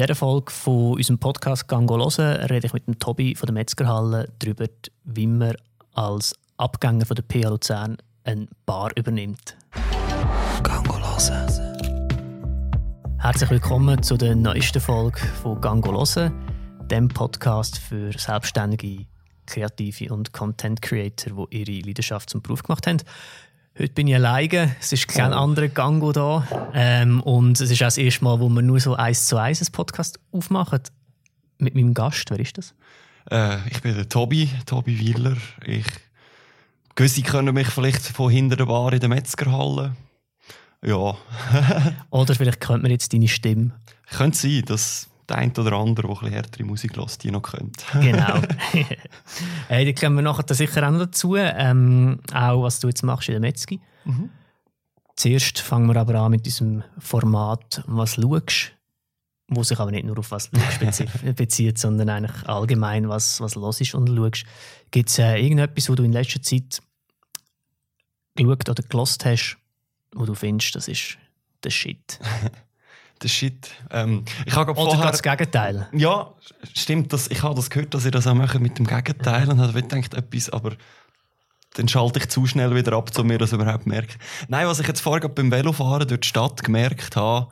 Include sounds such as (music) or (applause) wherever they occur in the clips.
dieser Folge von unserem Podcast «Gango hören» rede ich mit dem Tobi von der Metzgerhalle darüber, wie man als Abgänger von der PH Luzern eine Bar übernimmt. «Gango hören». Herzlich willkommen zu der neuesten Folge von «Gango hören», dem Podcast für Selbstständige, Kreative und Content Creator, die ihre Leidenschaft zum Beruf gemacht haben. Heute bin ich alleine, es ist kein oh. anderer Gango da. Ähm, und es ist auch das erste Mal, wo wir nur so eins zu eins einen Podcast aufmachen. Mit meinem Gast, wer ist das? Äh, ich bin der Tobi, Tobi Wieler. Ich Gewisse können mich vielleicht von hinter der Bar in der Metzgerhalle. Ja. (laughs) oder vielleicht kennt man jetzt deine Stimme. Könnte sein, dass der eine oder andere, der ein härtere Musik hört, die noch kennt. genau. (laughs) (laughs) hey, die kommen wir nachher sicher auch noch dazu. Ähm, auch was du jetzt machst in der Metzgi. Mhm. Zuerst fangen wir aber an mit diesem Format «Was schaust?», wo sich aber nicht nur auf «Was schaust» (laughs) bezieht, sondern eigentlich allgemein, was, was los ist und schaust. Gibt es äh, irgendetwas, wo du in letzter Zeit geschaut oder gelost hast, wo du findest, das ist der Shit? Der Shit. Ähm, ich habe Oder vorher, das Gegenteil. Ja, stimmt. Das, ich habe das gehört, dass ihr das auch macht mit dem Gegenteil und habe gedacht, etwas, aber dann schalte ich zu schnell wieder ab, um mir das überhaupt merke. Nein, was ich jetzt vorher beim Velofahren durch die Stadt gemerkt habe,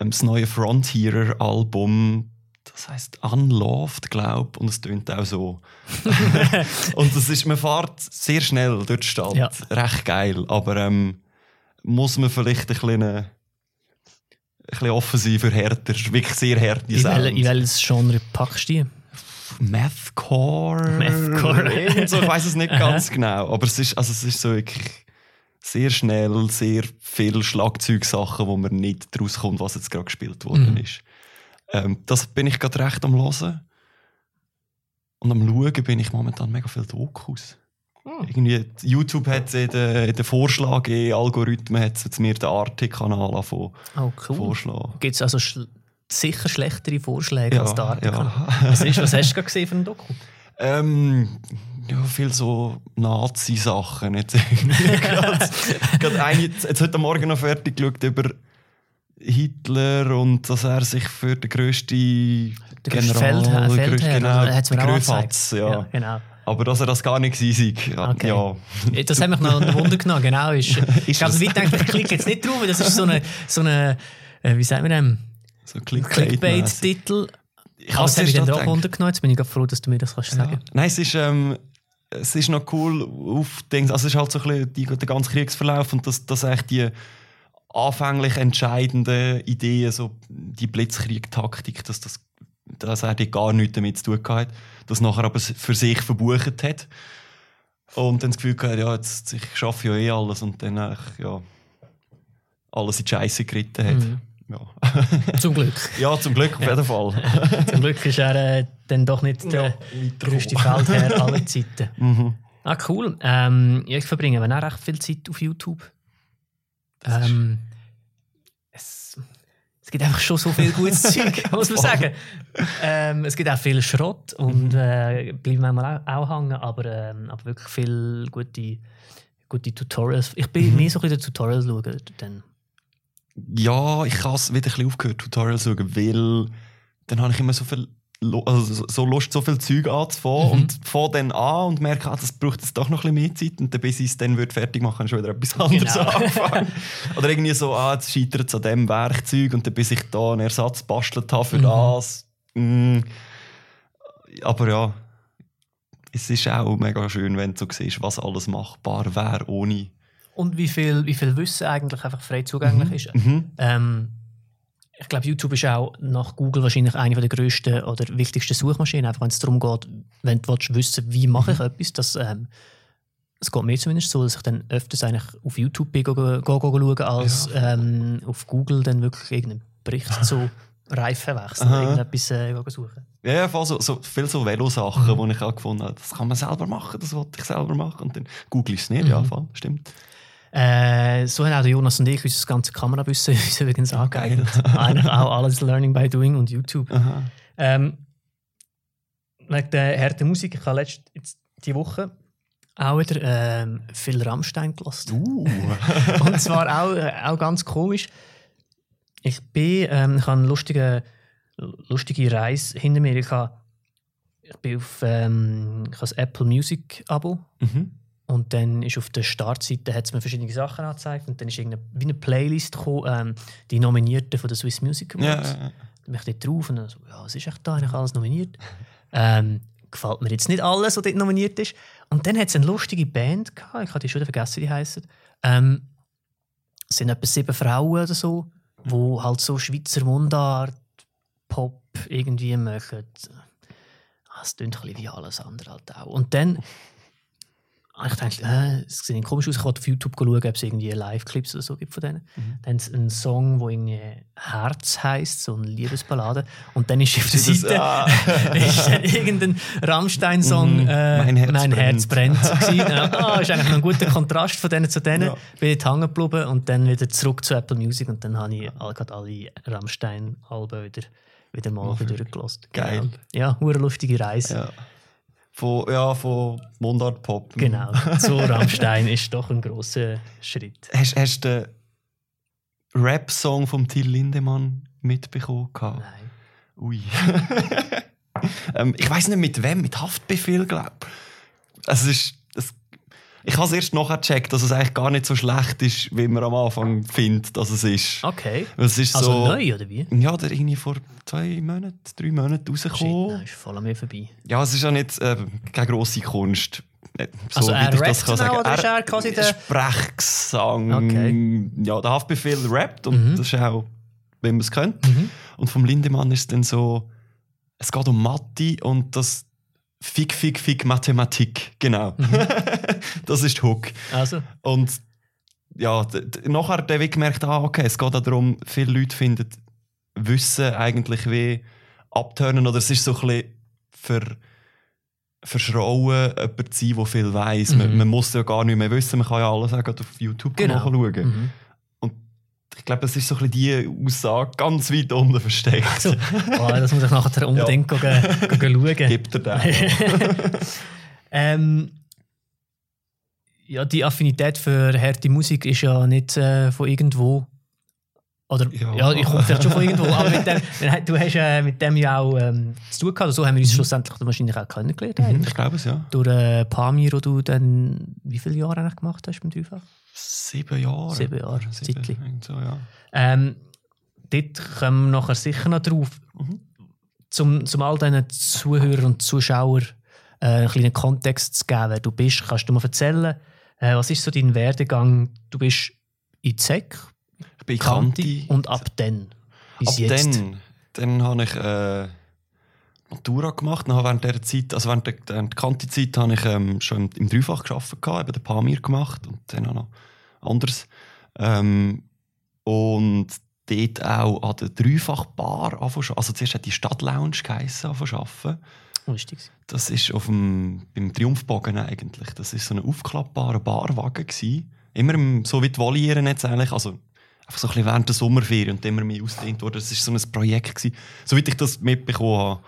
ähm, das neue Frontierer-Album, das heißt Unloved, glaube und es tönt auch so. (laughs) (laughs) und das ist, man fährt sehr schnell durch die Stadt, ja. recht geil, aber ähm, muss man vielleicht ein bisschen bisschen offensiv für härter, wirklich sehr harte In, wel, in welches Genre packst du Mathcore. Mathcore. (laughs) so, ich weiß es nicht ganz genau. Aber es ist, also es ist so wirklich sehr schnell, sehr viele Schlagzeugsachen, wo man nicht daraus kommt, was jetzt gerade gespielt worden mhm. ist. Ähm, das bin ich gerade recht am Hören. Und am Schauen bin ich momentan mega viel Dokus. Hm. Irgendwie, YouTube hat in den, in den Vorschlag, Algorithmen hat mir den Arte-Kanal oh, cool. vorschlagen. Gibt es also sch sicher schlechtere Vorschläge ja, als der Arte-Kanal? Ja. (laughs) was, was hast du gesehen für ein Doku? Ähm, ja, viel so Nazi-Sachen. (laughs) Jetzt, jetzt heute Morgen noch fertig geschaut über Hitler und dass er sich für den grössten General... Feldherr, Feldherr, genau, hat es mir auch ja. ja, genau. Aber dass er das gar nicht war, okay. ja. Das hat mich noch ein Wunder genommen, genau. Ist, (laughs) ist ich glaube, weit denke ich, klicke jetzt nicht drauf, das ist so eine, so eine äh, wie sagen wir dem? So Clickbait-Titel. Ich habe es mich dann auch Wunder genommen, jetzt bin ich froh, dass du mir das kannst sagen ja. Nein, es ist, ähm, es ist noch cool aufdenkt, also es ist halt so ein bisschen der ganze Kriegsverlauf und dass, dass echt die anfänglich entscheidenden Ideen, so die Blitzkrieg-Taktik, dass das dass er gar nichts damit zu tun hat, das nachher aber für sich verbucht hat. Und dann das Gefühl gehabt, ja, jetzt, ich schaffe ja eh alles und dann ja, alles in die Scheiße geritten hat. Mhm. Ja. (laughs) zum Glück. ja, zum Glück, auf jeden Fall. (laughs) zum Glück ist er äh, dann doch nicht der ja, größte Feldherr aller Zeiten. (laughs) Mhm. Ah, cool. Ähm, ich verbringe auch recht viel Zeit auf YouTube. Ähm, es gibt einfach schon so viel gutes (laughs) Zeug, muss man sagen. Ähm, es gibt auch viel Schrott und mhm. äh, bleiben manchmal auch, auch hängen, aber, ähm, aber wirklich viel gute, gute Tutorials. Ich bin mhm. mehr so ein bisschen Tutorials schauen. Dann. Ja, ich habe es wieder ein bisschen aufgehört, Tutorials schauen, weil dann habe ich immer so viel also so Lust, so viel Zeug anzufangen mhm. und fange dann an und merke, ah, das braucht jetzt doch noch ein bisschen mehr Zeit und dann, bis ich es dann würde fertig machen schon wieder etwas anderes genau. (laughs) anfangen. (laughs) Oder irgendwie so, ah, jetzt scheitert es an diesem Werkzeug und dann bis ich da einen Ersatz bastelt habe für mhm. das. Mm. Aber ja, es ist auch mega schön, wenn du so siehst, was alles machbar wäre ohne... Und wie viel, wie viel Wissen eigentlich einfach frei zugänglich mhm. ist. Mhm. Ähm, ich glaube, YouTube ist auch nach Google wahrscheinlich eine der grössten oder wichtigsten Suchmaschinen, einfach wenn es darum geht, wenn du willst wissen wie mache ich mhm. etwas, dass, ähm, es geht mir zumindest so, dass ich dann öfters eigentlich auf YouTube schauen, als ja. ähm, auf Google dann wirklich irgendeinen Bericht zu Reifenwechsel oder irgendetwas äh, suchen. Ja, ja voll so, so viel so Velo-Sachen, mhm. die ich auch gefunden habe, das kann man selber machen, das wollte ich selber machen. Und dann google ich es nicht, mhm. ja, voll, stimmt. Äh, so haben auch Jonas und ich unser das ganze Kamerawissen (laughs) uns übrigens angeeignet. Eigentlich auch alles Learning by Doing und YouTube. Ähm, wegen der harten Musik, ich habe letzte, jetzt die Woche auch wieder ähm, viel Rammstein gelassen. Uh. (laughs) und zwar auch, äh, auch ganz komisch. Ich bin, ähm, ich habe einen lustigen lustige Reise hinter mir. Ich, habe, ich bin auf ähm, ich habe das Apple Music Abo Mhm. Und dann ist auf der Startseite hat es mir verschiedene Sachen angezeigt und dann ist irgendeine, wie eine Playlist gekommen, ähm, die Nominierten von der Swiss Music Ja, Awards. ja, ja. Dann bin ich dort drauf und dann so, ja, was ist echt da eigentlich alles nominiert? (laughs) ähm, gefällt mir jetzt nicht alles, was dort nominiert ist. Und dann hat es eine lustige Band gehabt, ich habe die schon vergessen, wie die heißen. Ähm, es sind etwa sieben Frauen oder so, die halt so Schweizer Mundart, Pop irgendwie machen. Ah, Es klingt ein bisschen wie alles andere halt auch. Und dann ich gedacht, äh, es sieht komisch aus, ich wollte auf YouTube schauen, ob es irgendwie Live-Clips oder so gibt von denen. Dann haben sie einen Song, der irgendwie Herz heisst, so eine Liebesballade. Und dann ist auf der Das- Seite ah. (laughs) ist dann irgendein Rammstein-Song Mhm. äh, Mein Herz mein Herz brennt. brennt. (laughs) gewesen. Dann, ah, ist eigentlich ein guter Kontrast von denen zu denen. Ja. Bin ich hängen geblieben und dann wieder zurück zu Apple Music und dann habe ich all, gerade alle Rammstein-Alben wieder, wieder mal Oh, durchgelassen. geil. Genau. Ja, eine lustige Reise. Ja. Von, ja, von Mundart Pop. Genau, (laughs) zu Rammstein ist doch ein großer Schritt. Hast, hast du den Rap-Song von Till Lindemann mitbekommen? Nein. Ui. (laughs) ähm, ich weiß nicht mit wem, mit Haftbefehl, glaube ich. Also es ist, ich habe es erst nachher gecheckt, dass es eigentlich gar nicht so schlecht ist, wie man am Anfang findet, dass es ist. Okay. Es ist Also so, neu, oder wie? Ja, der irgendwie vor zwei Monaten, drei Monaten Shit, rausgekommen. nein, ist voll an mir vorbei. Ja, es ist ja nicht äh, keine grosse Kunst. Äh, So, Also er rappt auch, oder ist er quasi der- Sprechgesang. Okay. Ja, der Haftbefehl rappt und Mhm. das ist auch, wenn man es könnte. Mhm. Und vom Lindemann ist dann so, es geht um Mathe und das Fick, Fick, Fick, Mathematik. Genau. Mhm. (laughs) das ist Hook. Also, Und ja, nachher habe ich gemerkt, ah, okay, es geht auch darum, viele Leute finden Wissen eigentlich wie abtönen oder es ist so ein bisschen für verschrauen, jemand zu sein, der viel weiss. Man, Mhm. man muss ja gar nicht mehr wissen, man kann ja alles auch auf YouTube Genau. nachschauen. mhm. Ich glaube, es ist so ein bisschen die Aussage ganz weit unten versteckt. so. Oh, das muss ich nachher unbedingt ja. gehen, gehen schauen. Gibt er den. (laughs) ähm, ja, die Affinität für harte Musik ist ja nicht äh, von irgendwo. Oder Ja. ja, ich komme vielleicht schon von irgendwo, aber mit dem, du hast äh, mit dem ja auch ähm, zu tun gehabt. So haben wir uns schlussendlich wahrscheinlich auch kennengelernt. Mhm, ich glaube es, ja. Durch äh, Pamir, wo du dann wie viele Jahre eigentlich gemacht hast beim Dreifach? Sieben Jahre. Sieben Jahre, Zeitli. so, ja. Ähm, dort kommen wir nachher sicher noch drauf. Mhm. Zum, zum all diesen Zuhörern und Zuschauern äh, einen kleinen Kontext zu geben, wer du bist, kannst du mal erzählen, äh, was ist so dein Werdegang? Du bist in ZEC, Ich bin Kanti Kanti. und ab dann bis Ab jetzt. dann, dann habe ich äh, Matura gemacht. Dann habe während dieser Zeit, also während der, der Kanti-Zeit, habe ich ähm, schon im, im Dreifach gearbeitet, eben den Pamir gemacht und dann auch noch anderes. Ähm, und dort auch an der Dreifach-Bar. Also zuerst hat die Stadtlounge geheissen, arbeiten. Lustig. Das ist auf dem, beim Triumphbogen eigentlich. Das ist so ein aufklappbarer Barwagen gewesen. Immer im, so wie die Volieren jetzt eigentlich. Also einfach so ein bisschen während der Sommerferien und immer mehr ausgedehnt worden. Das ist so ein Projekt gewesen. Soweit ich das mitbekommen habe.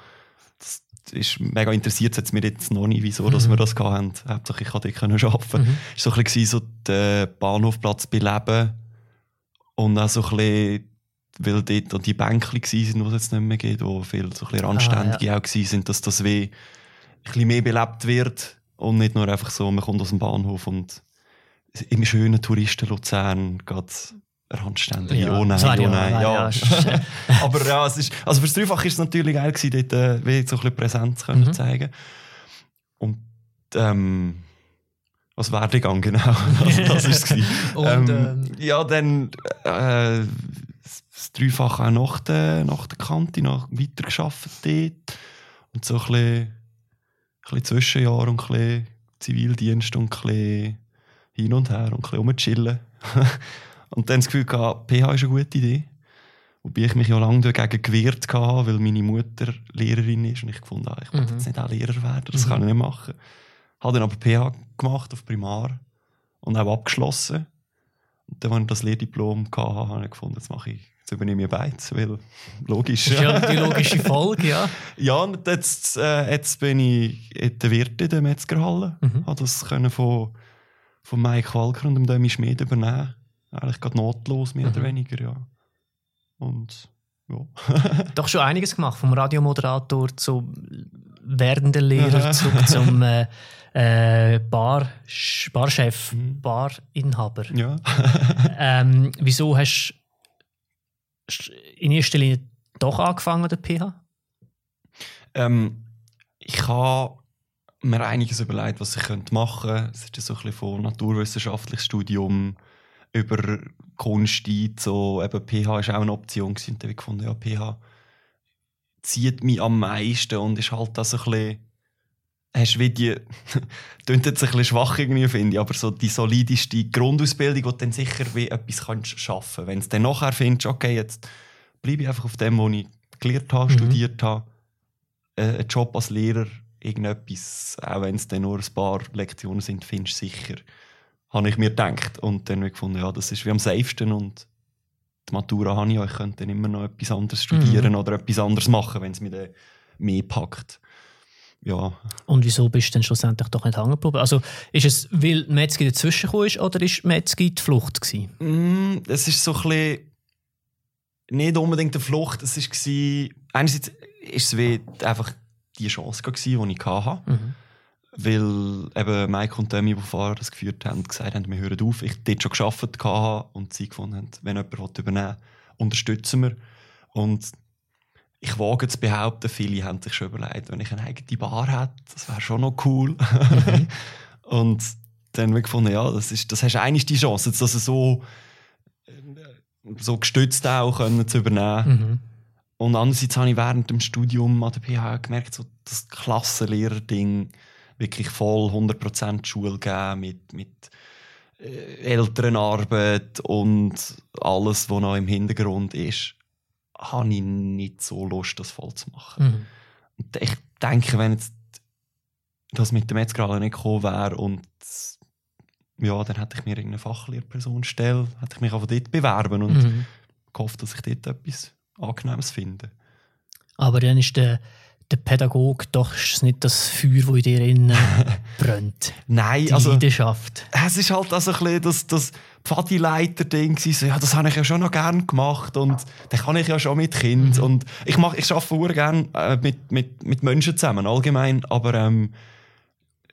Das ist mega interessiert, es hat mir jetzt noch nicht, wieso dass Mhm. wir das hatten. Hauptsache ich konnte dort arbeiten. Mhm. Es war so ein bisschen so der Bahnhofplatz beleben. Und auch so ein bisschen, weil dort auch die Bänkchen waren, die es jetzt nicht mehr gibt, wo viele so ein bisschen Randständige auch waren, dass das wie ein bisschen mehr belebt wird und nicht nur einfach so, man kommt aus dem Bahnhof und im schönen Touristen Luzern geht Randständige. oh nein, wäre oh ja- nein. Ja. ja- (laughs) Aber ja, es ist, also fürs Dreifach ist es natürlich geil gewesen, dort äh, so ein bisschen Präsenz können Mhm. zeigen. Und ähm, was Werdegang genau, (laughs) also das ist es. (laughs) Und, ähm, ja, dann äh, das Dreifach auch nach der, nach der Kante noch weitergearbeitet dort. Und so ein bisschen, ein bisschen Zwischenjahr und ein bisschen Zivildienst und ein bisschen hin und her und ein bisschen rumchillen. Und dann das Gefühl gehabt, PH ist eine gute Idee. Wobei ich mich ja lange dagegen gewehrt habe, weil meine Mutter Lehrerin ist und ich gefunden habe, ich will Mhm. jetzt nicht auch Lehrer werden, das Mhm. kann ich nicht machen. Habe dann aber PH gemacht auf Primar und auch abgeschlossen. Und dann, als ich das Lehrdiplom hatte, habe ich gefunden, jetzt mache ich, jetzt übernehme ich beides, weil (laughs) logisch. Das ist ja die logische Folge, ja. (laughs) Ja, und jetzt, äh, jetzt bin ich in der Wirt in der Metzgerhalle. Mhm. Habe das können von, von Mike Walker und dem Demi Schmid übernehmen. Eigentlich gerade notlos, mehr oder Mhm. weniger, ja. Und ja. (laughs) Doch schon einiges gemacht, vom Radiomoderator zum werdenden Lehrer (laughs) zurück zum äh, äh, Bar, Barchef, Mhm. Barinhaber. ja. (laughs) Ähm, wieso hast du in erster Linie doch angefangen an der PH? Ähm, ich habe mir einiges überlegt, was ich könnte machen könnte. Es ist ja so ein bisschen von naturwissenschaftliches Studium über Kunst ein, so eben PH war auch eine Option gewesen. Und dann habe ich gefunden, ja, PH zieht mich am meisten und ist halt das so ein bisschen hast wie die, (laughs) klingt jetzt ein bisschen schwach irgendwie, finde ich, aber so die solideste Grundausbildung, wo du dann sicher wie etwas kannst schaffen kannst. Wenn du dann nachher findest, okay, jetzt bleibe ich einfach auf dem, was ich gelernt habe, Mhm. studiert habe, äh, einen Job als Lehrer, irgendetwas, auch wenn es dann nur ein paar Lektionen sind, findest du sicher, habe ich mir gedacht. Und dann habe ich gefunden, ja, das ist wie am safesten und die Matura habe ich ja, ich könnte dann immer noch etwas anderes studieren Mhm. oder etwas anderes machen, wenn es mich dann mehr packt. Ja, Und wieso bist du dann schlussendlich doch nicht hängen geblieben? Also ist es, weil Metzgi dazwischen ist oder ist Metzgi die Flucht gewesen? Mm, es ist so ein bisschen nicht unbedingt eine Flucht. Es war einerseits ist es wie einfach die Chance gewesen, die ich hatte. Mhm. Weil eben Mike und Demi, die vorher das geführt haben, gesagt haben, wir hören auf. Ich dort schon gearbeitet hatte und sie gefunden haben, wenn jemand übernehmen will, unterstützen wir. Und ich wage zu behaupten, viele haben sich schon überlegt, wenn ich eine eigene Bar hätte, das wäre schon noch cool. (laughs) und dann habe ich gefunden, ja, das, ist, das hast eigentlich die Chance, jetzt das so, so gestützt auch können zu übernehmen. Mhm. Und andererseits habe ich während dem Studium an der PH gemerkt, so das Klassenlehrer-Ding wirklich voll 100% Schule geben mit, mit äh, Elternarbeit und alles, was noch im Hintergrund ist, habe ich nicht so Lust, das voll zu machen. Mhm. Und ich denke, wenn jetzt das mit dem Metzger nicht gekommen wäre und ja, dann hätte ich mir irgendeine Fachlehrperson stellen, hätte ich mich einfach dort bewerben und Mhm. gehofft, dass ich dort etwas Angenehmes finde. Aber dann ist der, der Pädagoge doch ist nicht das Feuer, das in dir innen (laughs) brennt. Nein, Die also Leidenschaft. es ist halt also ein bisschen das, das Pfadileiter-Ding so, ja, das habe ich ja schon noch gern gemacht und dann kann ich ja schon mit Kind Mhm. und ich mache, ich arbeite gerne äh, mit, mit, mit Menschen zusammen, allgemein, aber ähm,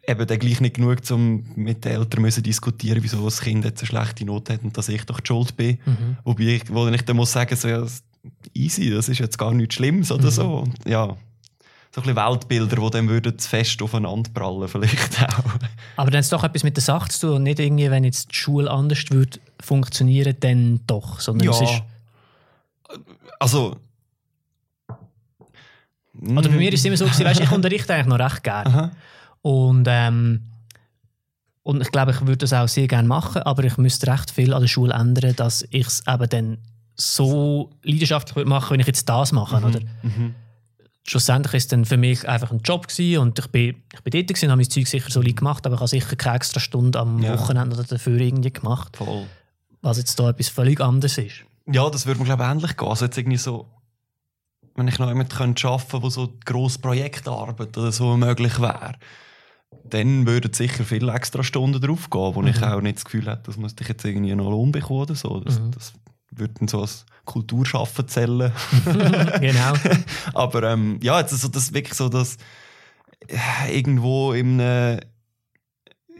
eben dann gleich nicht genug, um mit den Eltern müssen diskutieren, wieso das Kind jetzt eine schlechte Note hat und dass ich doch die Schuld bin. Mhm. Wobei ich, wo ich dann muss sagen, so, ja, das- easy, das ist jetzt gar nichts Schlimmes oder Mhm. so. Und, ja, so ein bisschen Weltbilder, die dann würden zu fest aufeinander prallen vielleicht auch. Aber dann es doch etwas mit der Sache zu tun und nicht irgendwie, wenn jetzt die Schule anders würde funktionieren, dann doch. Sondern es ist, also. oder bei mir ist es immer so, gewesen, weißt, ich unterrichte eigentlich noch recht gerne. Aha. Und, ähm, und ich glaube, ich würde das auch sehr gerne machen, aber ich müsste recht viel an der Schule ändern, dass ich es eben dann so leidenschaftlich würde machen, wenn ich jetzt das mache. Oder? Mhm. Schlussendlich ist dann für mich einfach ein Job gewesen und ich bin, ich bin dort gewesen, habe mein Zeug sicher solid gemacht, aber ich habe sicher keine extra Stunde am Ja. Wochenende oder dafür irgendwie gemacht, Voll. was jetzt da etwas völlig anderes ist. Ja, das würde mir glaube ich ähnlich gehen. Also jetzt irgendwie so, wenn ich noch jemanden könnte arbeiten wo so grosse Projektarbeit oder so möglich wäre, dann würden sicher viele extra Stunden drauf gehen, wo ich Mhm. auch nicht das Gefühl hätte, das müsste ich jetzt irgendwie noch Lohn bekommen oder so. Das, Mhm. das würde dann so als Kulturschaffen zählen. (laughs) genau. (laughs) Aber ähm, ja, jetzt so das wirklich so, dass äh, irgendwo in, einer-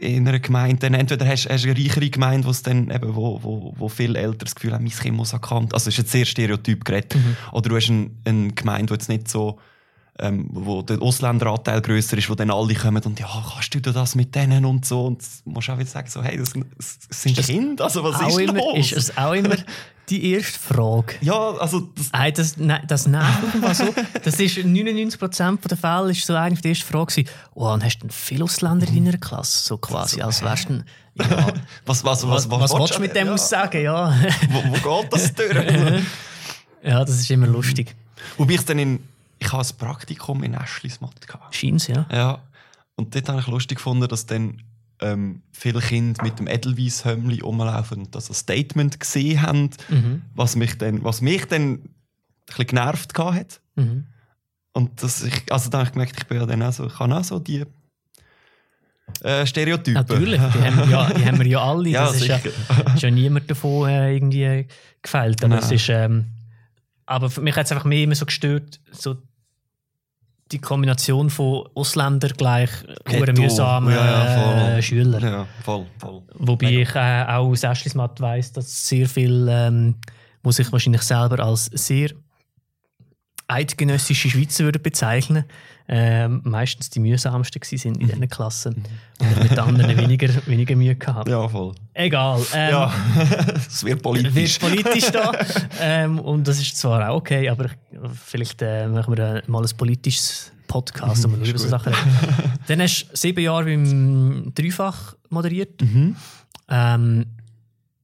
in einer Gemeinde, entweder hast, hast du eine reichere Gemeinde, wo's dann eben, wo, wo, wo viele Eltern das Gefühl haben, mein Kind muss erkannt. Also, ist jetzt sehr stereotyp geredet. Mhm. Oder du hast eine, eine Gemeinde, die jetzt nicht so, ähm, wo der Ausländeranteil grösser ist, wo dann alle kommen und ja, kannst du das mit denen und so. Und du musst auch wieder sagen, so, hey, das, das sind das Kinder, also was ist immer, los? ist es auch immer (laughs) die erste Frage. ja, also das, Hey, das, ne, das nervt mich so. Das ist 99% der Fälle ist so eine der ersten Fragen gewesen, oh, und hast du denn viele Ausländer in deiner Klasse? So quasi, als wärst du ein- ja, (laughs) was, was, was, was, willst du mit dem ja, aussagen? Ja. wo, wo geht das (laughs) durch? ja, das ist immer lustig. Wobei ich dann in, ich habe ein Praktikum in Eschlismott gehabt. Scheint's, ja. Ja. Und dort habe ich lustig gefunden, dass dann ähm, viele Kinder mit dem Edelweiss-Hömmli rumlaufen und das als Statement gesehen haben, Mhm. was mich dann, was mich dann ein bisschen genervt hat. Mhm. Und das ich, also dann habe ich gemerkt, ich bin ja dann auch so, ich habe auch so die äh, Stereotypen. Natürlich, die (laughs) haben, ja, die haben wir ja alle. Ja, das ist ja, sicher. ist ja niemand davon äh, irgendwie gefällt. Aber Nein. es ist, ähm, Aber für mich hat es einfach mehr immer so gestört, so die Kombination von Ausländer gleich mühsamen Ja, ja, äh, Schüler. Ja, voll, voll. Wobei Mega. ich äh, auch aus Eschlismatt weiss, dass sehr viel, ähm, wo sich wahrscheinlich selber als sehr eidgenössische Schweizer würde bezeichnen, ähm, meistens die mühsamsten sind in diesen Klassen und ich mit anderen (laughs) weniger, weniger Mühe gehabt. Ja, voll. Egal. Ähm, Ja, (laughs) es wird politisch. wird politisch da. (laughs) ähm, und das ist zwar auch okay, aber ich- vielleicht äh, machen wir äh, mal ein politisches Podcast, wo wir nur über so Sachen reden. (laughs) Dann hast du sieben Jahre beim Dreifach moderiert. Mhm. Ähm,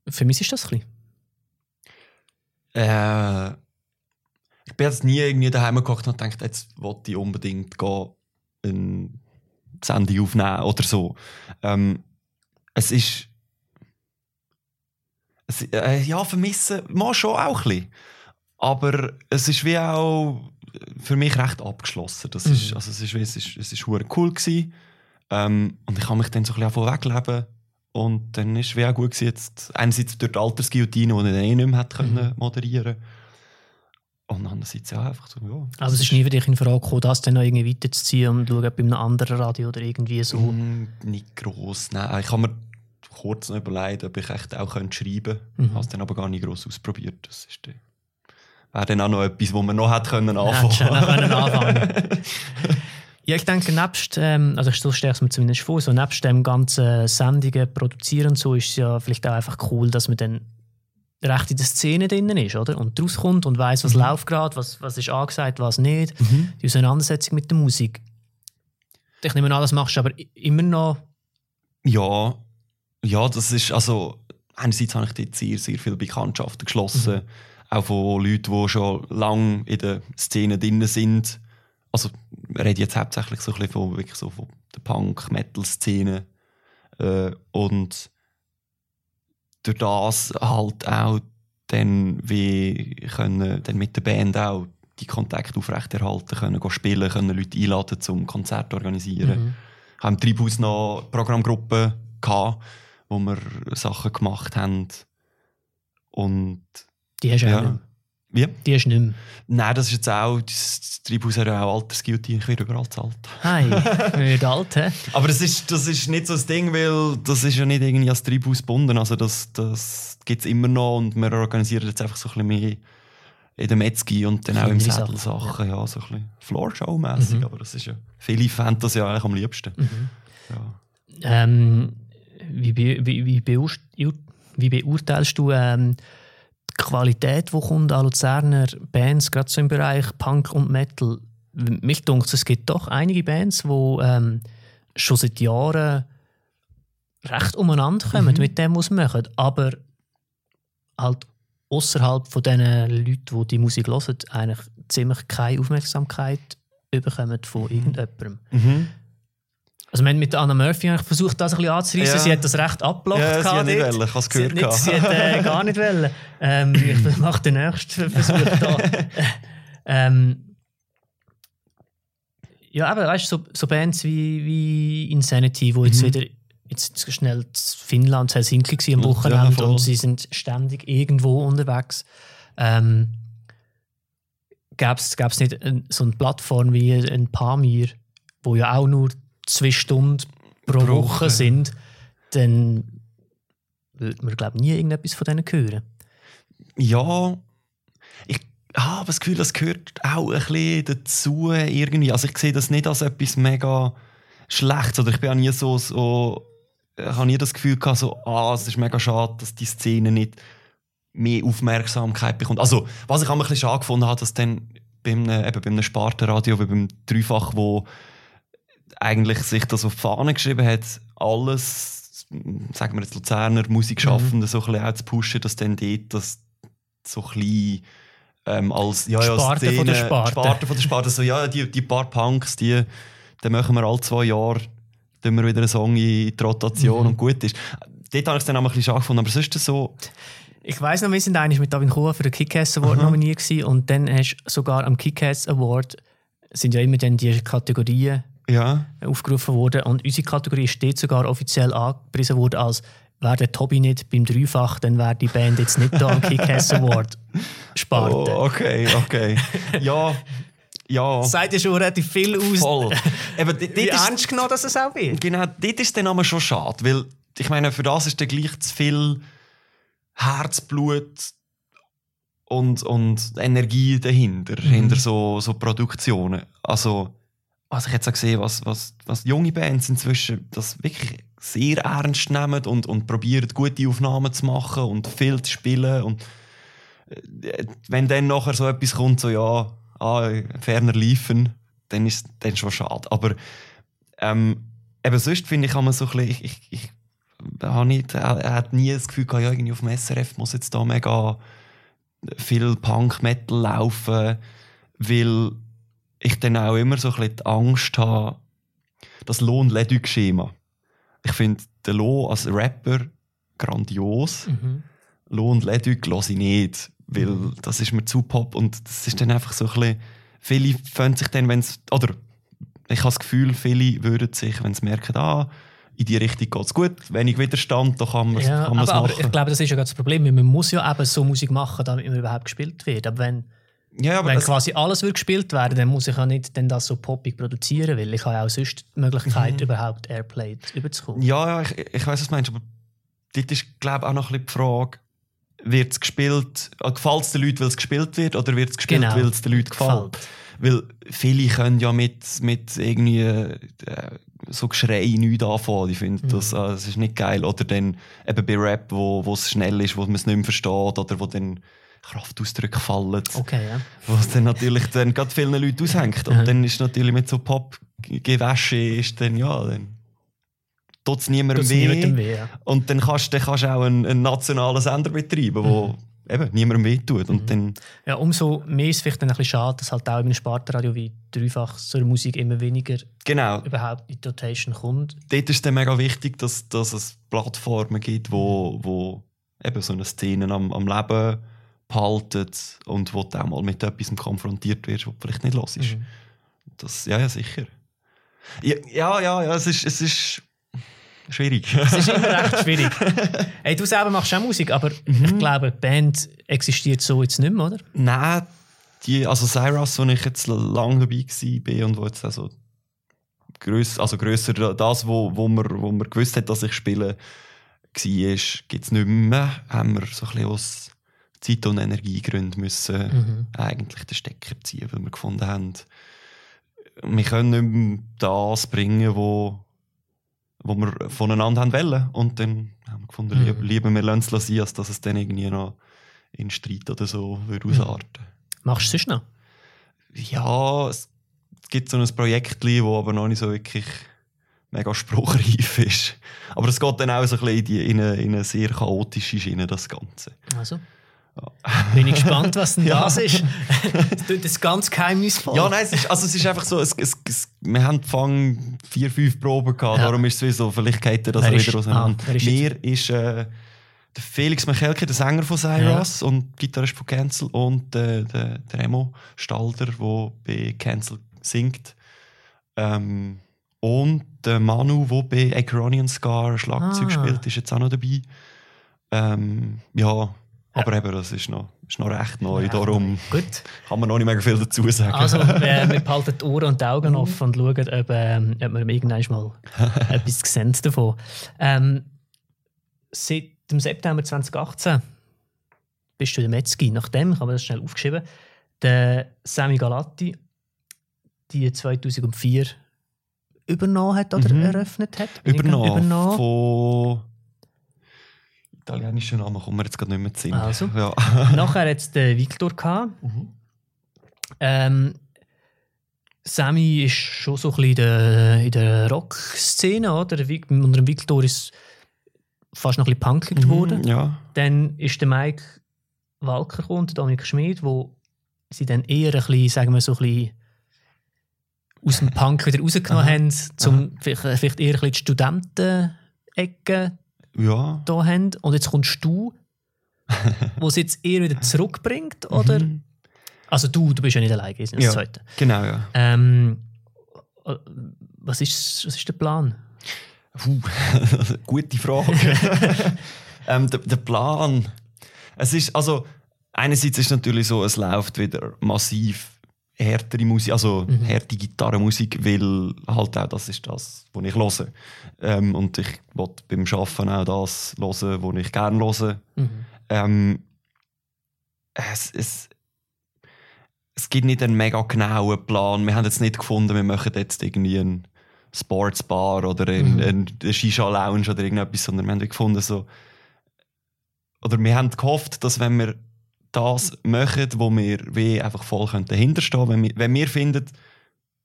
für mich ist das ein bisschen. Äh, ich bin jetzt nie irgendwie daheim gekocht und gedacht, jetzt wollte ich unbedingt gehen, eine Sendung aufnehmen oder so. Ähm, es ist. Es, äh, ja, vermissen, mal schon auch ein bisschen. Aber es ist wie auch für mich recht abgeschlossen. Das ist, Mhm. also es ist, wie- es ist, es ist hure cool gewesen. Ähm, und ich habe mich dann so ein bisschen wegleben. Und dann ist es wie auch gut gewesen, jetzt einerseits durch die Altersguillotine, die ich dann eh nicht mehr hätte Mhm. können moderieren Und andererseits ja einfach so, ja. Aber es ist nie für dich in Frage gekommen, das dann noch irgendwie weiterzuziehen und schauen, ob bei einem anderen Radio oder irgendwie so. Mm, nicht gross, nein. Ich habe mir kurz noch überlegt, ob ich echt auch schreiben könnte. Mhm. habe es dann aber gar nicht gross ausprobiert. Das ist dann, wäre dann auch noch etwas, wo man noch hätte können Ja, anfangen noch können (laughs) anfangen. Ja, ich denke, nebst, ähm, also so stelle ich es mir zumindest vor, so nebst dem ganzen Sendungen produzieren und so, ist es ja vielleicht auch einfach cool, dass man dann recht in der Szene drinnen ist, oder? Und rauskommt und weiß, was läuft gerade, was, was ist angesagt, was nicht. Mhm. Die Auseinandersetzung mit der Musik. Ich nehme an, das machst du aber immer noch. Ja, ja, das ist also einerseits habe ich dort sehr, sehr viele Bekanntschaften geschlossen, auch von Leuten, die schon lange in der Szene drin sind. Also wir reden jetzt hauptsächlich so ein bisschen von, wirklich so von der Punk-Metal-Szene äh, und durch das halt auch dann wie können dann mit der Band auch die Kontakte aufrechterhalten können, gehen spielen, können Leute einladen zum Konzert organisieren Mhm. haben im Treibhaus noch Programmgruppen gehabt, wo wir Sachen gemacht haben. Und Die hast du auch ja. nicht mehr. Wie? Die hast du nicht mehr. Nein, das ist jetzt auch, das, Treibhaus hat ja auch Altersguilty, ich werde überall zahlt. Hi, (laughs) wir werden alt, hä? Aber das ist, das ist nicht so das Ding, weil das ist ja nicht irgendwie als Treibhaus gebunden. Also das, das gibt es immer noch und wir organisieren jetzt einfach so ein bisschen mehr in der Metzgi und dann auch im Sädel Sachen, ja, so ein bisschen Floorshow-mässig, Mhm. aber das ist ja, viele fänden das ja eigentlich am liebsten. Ja. Ähm, wie, wie, wie, beurteilst du ähm, Qualität, die kommt an Luzerner Bands, gerade so im Bereich Punk und Metal? Mich dunkt es gibt doch einige Bands, die ähm, schon seit Jahren recht umeinander kommen mit dem, was sie machen, aber halt außerhalb von den Leuten, die die Musik hören, eigentlich ziemlich keine Aufmerksamkeit bekommen von irgendjemandem. Mhm. Also wir haben mit Anna Murphy eigentlich versucht, das ein bisschen anzureissen. Ja. Sie hat das recht abgeblockt. Ja, sie hat nicht wollen, ich habe es Sie hat, gehört. nicht, sie hat äh, gar nicht wollen. Ähm, (laughs) ich mache den nächsten Versuch da. (laughs) ähm, ja, aber weißt du, so, so Bands wie, wie Insanity, wo jetzt Mhm. wieder jetzt schnell in Finnland, Helsinki war am Ja, Wochenende voll. und sie sind ständig irgendwo unterwegs. Ähm, Gäbe es nicht ein, so eine Plattform wie ein Pamir, wo ja auch nur zwei Stunden pro, Pro Woche Woche. sind, dann würde man glaube nie irgendetwas von denen hören. Ja, ich habe das Gefühl, das gehört auch ein bisschen dazu irgendwie. Also ich sehe das nicht als etwas mega Schlechtes oder ich bin auch nie so, so ich habe nie das Gefühl gehabt, so, ah, es ist mega schade, dass die Szene nicht mehr Aufmerksamkeit bekommt. Also, was ich auch ein bisschen schade gefunden habe, dass dann beim, eben beim Spartenradio, wie beim Dreifach, wo eigentlich sich das auf die Fahne geschrieben hat, alles, sagen wir jetzt Luzerner Musikschaffende so ein bisschen auch zu pushen, dass dann dort das so klein ähm, als ja, ja, Sparte Szene, von der Sparte. Sparte von der Sparte. So, ja, die, die paar Punks, die, die machen wir alle zwei Jahre tun wir wieder einen Song in die Rotation Mhm. und gut ist. Dort habe ich es dann auch ein bisschen schade gefunden, aber sonst so, Ich weiss noch, wir sind eigentlich mit David Chua für den Kick-Ass Award nominiert gewesen und dann hast du sogar am Kick-Ass Award sind ja immer dann die Kategorien ja, aufgerufen worden und unsere Kategorie ist dort sogar offiziell angepriesen worden als wäre der Tobi nicht beim Dreifach, dann wäre die Band jetzt nicht da am (laughs) Kick-Ass Award Sparte. Oh, okay, okay. ja, ja. Das sagt ja schon relativ viel aus. Voll. Eben, Wie ist- ernst genommen, dass es auch wird. Genau, dort ist dann aber schon schade, weil ich meine, für das ist dann gleich zu viel Herzblut und, und Energie dahinter, hinter so, so Produktionen. Also, was ich jetzt auch sehe, was, was, was junge Bands inzwischen das wirklich sehr ernst nehmen und, und probieren, gute Aufnahmen zu machen und viel zu spielen. Und äh, wenn dann nachher so etwas kommt, so ja, ah, ferner liefen, dann ist dann schon schade. Aber ähm, eben sonst finde ich, kann man so ein bisschen, ich, ich, ich habe nicht, er hat nie das Gefühl gehabt, ja, irgendwie auf dem SRF muss jetzt da mega viel Punk-Metal laufen, weil ich dann auch immer so ein bisschen die Angst habe, das Lohn-Leduc-Schema. Ich finde den Lo als Rapper grandios. Mhm. Lo und Leduc höre ich nicht, weil das ist mir zu Pop und das ist dann einfach so ein bisschen, viele fühlen sich dann, wenn es, oder ich habe das Gefühl, viele würden sich, wenn sie merken, ah, in die Richtung geht es gut, wenig Widerstand, da kann man es Ja, kann man's aber, aber machen. ich glaube, das ist ja das Problem. Man muss ja eben so Musik machen, damit man überhaupt gespielt wird. Aber wenn, ja, aber wenn quasi alles wird gespielt werden, dann muss ich ja nicht dann das so poppig produzieren, weil ich habe ja auch sonst die Möglichkeit, überhaupt Airplay überzukommen. Mhm. ja, ja, ich, ich weiß, was du meinst, aber dort ist, glaube ich, auch noch ein bisschen die Frage, wird es gespielt, äh, gefällt es den Leuten, weil es gespielt wird, oder wird es gespielt, Genau. weil es den Leuten gefällt? Weil viele können ja mit, mit irgendwie äh, so Geschrei nichts anfangen. Die finden, das, äh, das ist nicht geil. Oder dann eben bei Rap, wo wo es schnell ist, wo man es nicht mehr versteht, oder wo dann Kraftausdrücke fallen. Okay, ja. Was dann natürlich dann gerade vielen Leuten aushängt. Und dann ist natürlich mit so Pop-Gewäsche ist dann, ja, dann tut es niemandem weh. niemandem weh, ja. Und dann kannst, dann kannst du auch einen, einen nationalen Sender betreiben, wo eben niemandem weh tut. Und dann, Ja, umso mehr ist es vielleicht dann ein bisschen schade, dass halt auch in einem Spartenradio wie dreifach so eine Musik immer weniger genau, überhaupt in die Rotation kommt. dort ist dann mega wichtig, dass, dass es Plattformen gibt, wo, wo eben so eine Szene am, am Leben behalten und wo du auch mal mit etwas konfrontiert wirst, was du vielleicht nicht los ist. Mhm. Das, ja, ja, sicher. Ja, ja, ja, ja es, ist, es ist schwierig. Es ist immer recht (laughs) schwierig. Hey, du selber machst auch Musik, aber Mhm. ich glaube, die Band existiert so jetzt nicht mehr, oder? Nein, die, also Cyrus, wo ich jetzt lange dabei war und wo jetzt also gröss, also grösser das, wo, wo, man, wo man gewusst hat, dass ich spiele, war, gibt es nicht mehr. Haben wir so ein bisschen aus Zeit- und Energiegründen müssen Mhm. eigentlich den Stecker ziehen, weil wir gefunden haben, wir können nicht mehr das bringen, wo, wo wir voneinander haben wollen. Und dann haben wir gefunden, Mhm. lieber, lieber wir lassen es sein, als dass es dann irgendwie noch in Streit oder so würde ausarten. Machst du sonst noch? Ja, es gibt so ein Projekt, das aber noch nicht so wirklich mega spruchreif ist. Aber es geht dann auch so ein bisschen in, die, in, eine, in eine sehr chaotische Schiene, das Ganze. Also. (laughs) Bin ich gespannt, was denn Ja. das ist. (laughs) Das tut das ganz geheimnisvoll. Ja, nein, es ist, also es ist einfach so, es, es, es, wir haben Anfang vier, fünf Proben gehabt, Ja. darum ist es wie so, vielleicht geht er das ist- wieder auseinander. ah, ist Mir ist äh, der Felix Michelke, der Sänger von Cyrus und Gitarrist von Cancel und äh, der, der Remo Stalder, der bei Cancel singt. Ähm, und der Manu, der bei Acronian Scar Schlagzeug Ah. spielt, ist jetzt auch noch dabei. Ähm, ja, aber eben, das ist noch, ist noch recht neu, Recht darum Gut. kann man noch nicht mega viel dazu sagen. Also, (laughs) äh, wir behalten die Ohren und die Augen offen und schauen, ob, ähm, ob wir irgendwann mal (laughs) etwas sehen davon. Ähm, seit dem September 2018 bist du der Metzgi. Nachdem, ich habe das schnell aufgeschrieben, der Sami Galatti die 2004 übernommen hat oder Mhm. eröffnet hat. Übernommen. übernommen. Von italienischen Namen kommen wir jetzt gerade nicht mehr zu. Also. Ja. (laughs) Nachher es den Victor gehabt. Ähm, Sammy ist schon so ein bisschen in der, in der Rock-Szene, oder? Der Unter dem Victor ist fast noch ein bisschen punkig geworden. Mhm, Ja. Dann ist der Mike Walker gekommen, und der Dominik Schmid, wo sie dann eher ein bisschen, sagen wir so ein bisschen aus dem Punk wieder rausgenommen Aha. haben, zum vielleicht, vielleicht eher ein bisschen die Studenten-Ecke Ja. da haben. Und jetzt kommst du, (laughs) wo es jetzt eher wieder zurückbringt, oder? Mhm. Also du, du bist ja nicht alleine gewesen, das Ja. Zweite. Genau, ja. Ähm, äh, was, ist, was ist der Plan? Puh, (laughs) gute Frage. (laughs) ähm, der, der Plan. Es ist, also, einerseits ist es natürlich so, es läuft wieder massiv härtere Musik, also mhm. härte Gitarrenmusik, weil halt auch das ist das, was ich höre. Ähm, und ich wollte beim Arbeiten auch das hören, was ich gerne höre. Mhm. Ähm, es, es, es gibt nicht einen mega genauen Plan. Wir haben jetzt nicht gefunden, wir machen jetzt irgendwie einen Sportsbar oder einen, mhm. eine Shisha-Lounge oder irgendetwas, sondern wir haben gefunden, so, oder wir haben gehofft, dass wenn wir das machen, wo wir wie einfach voll dahinter stehen wenn wir, wenn wir finden,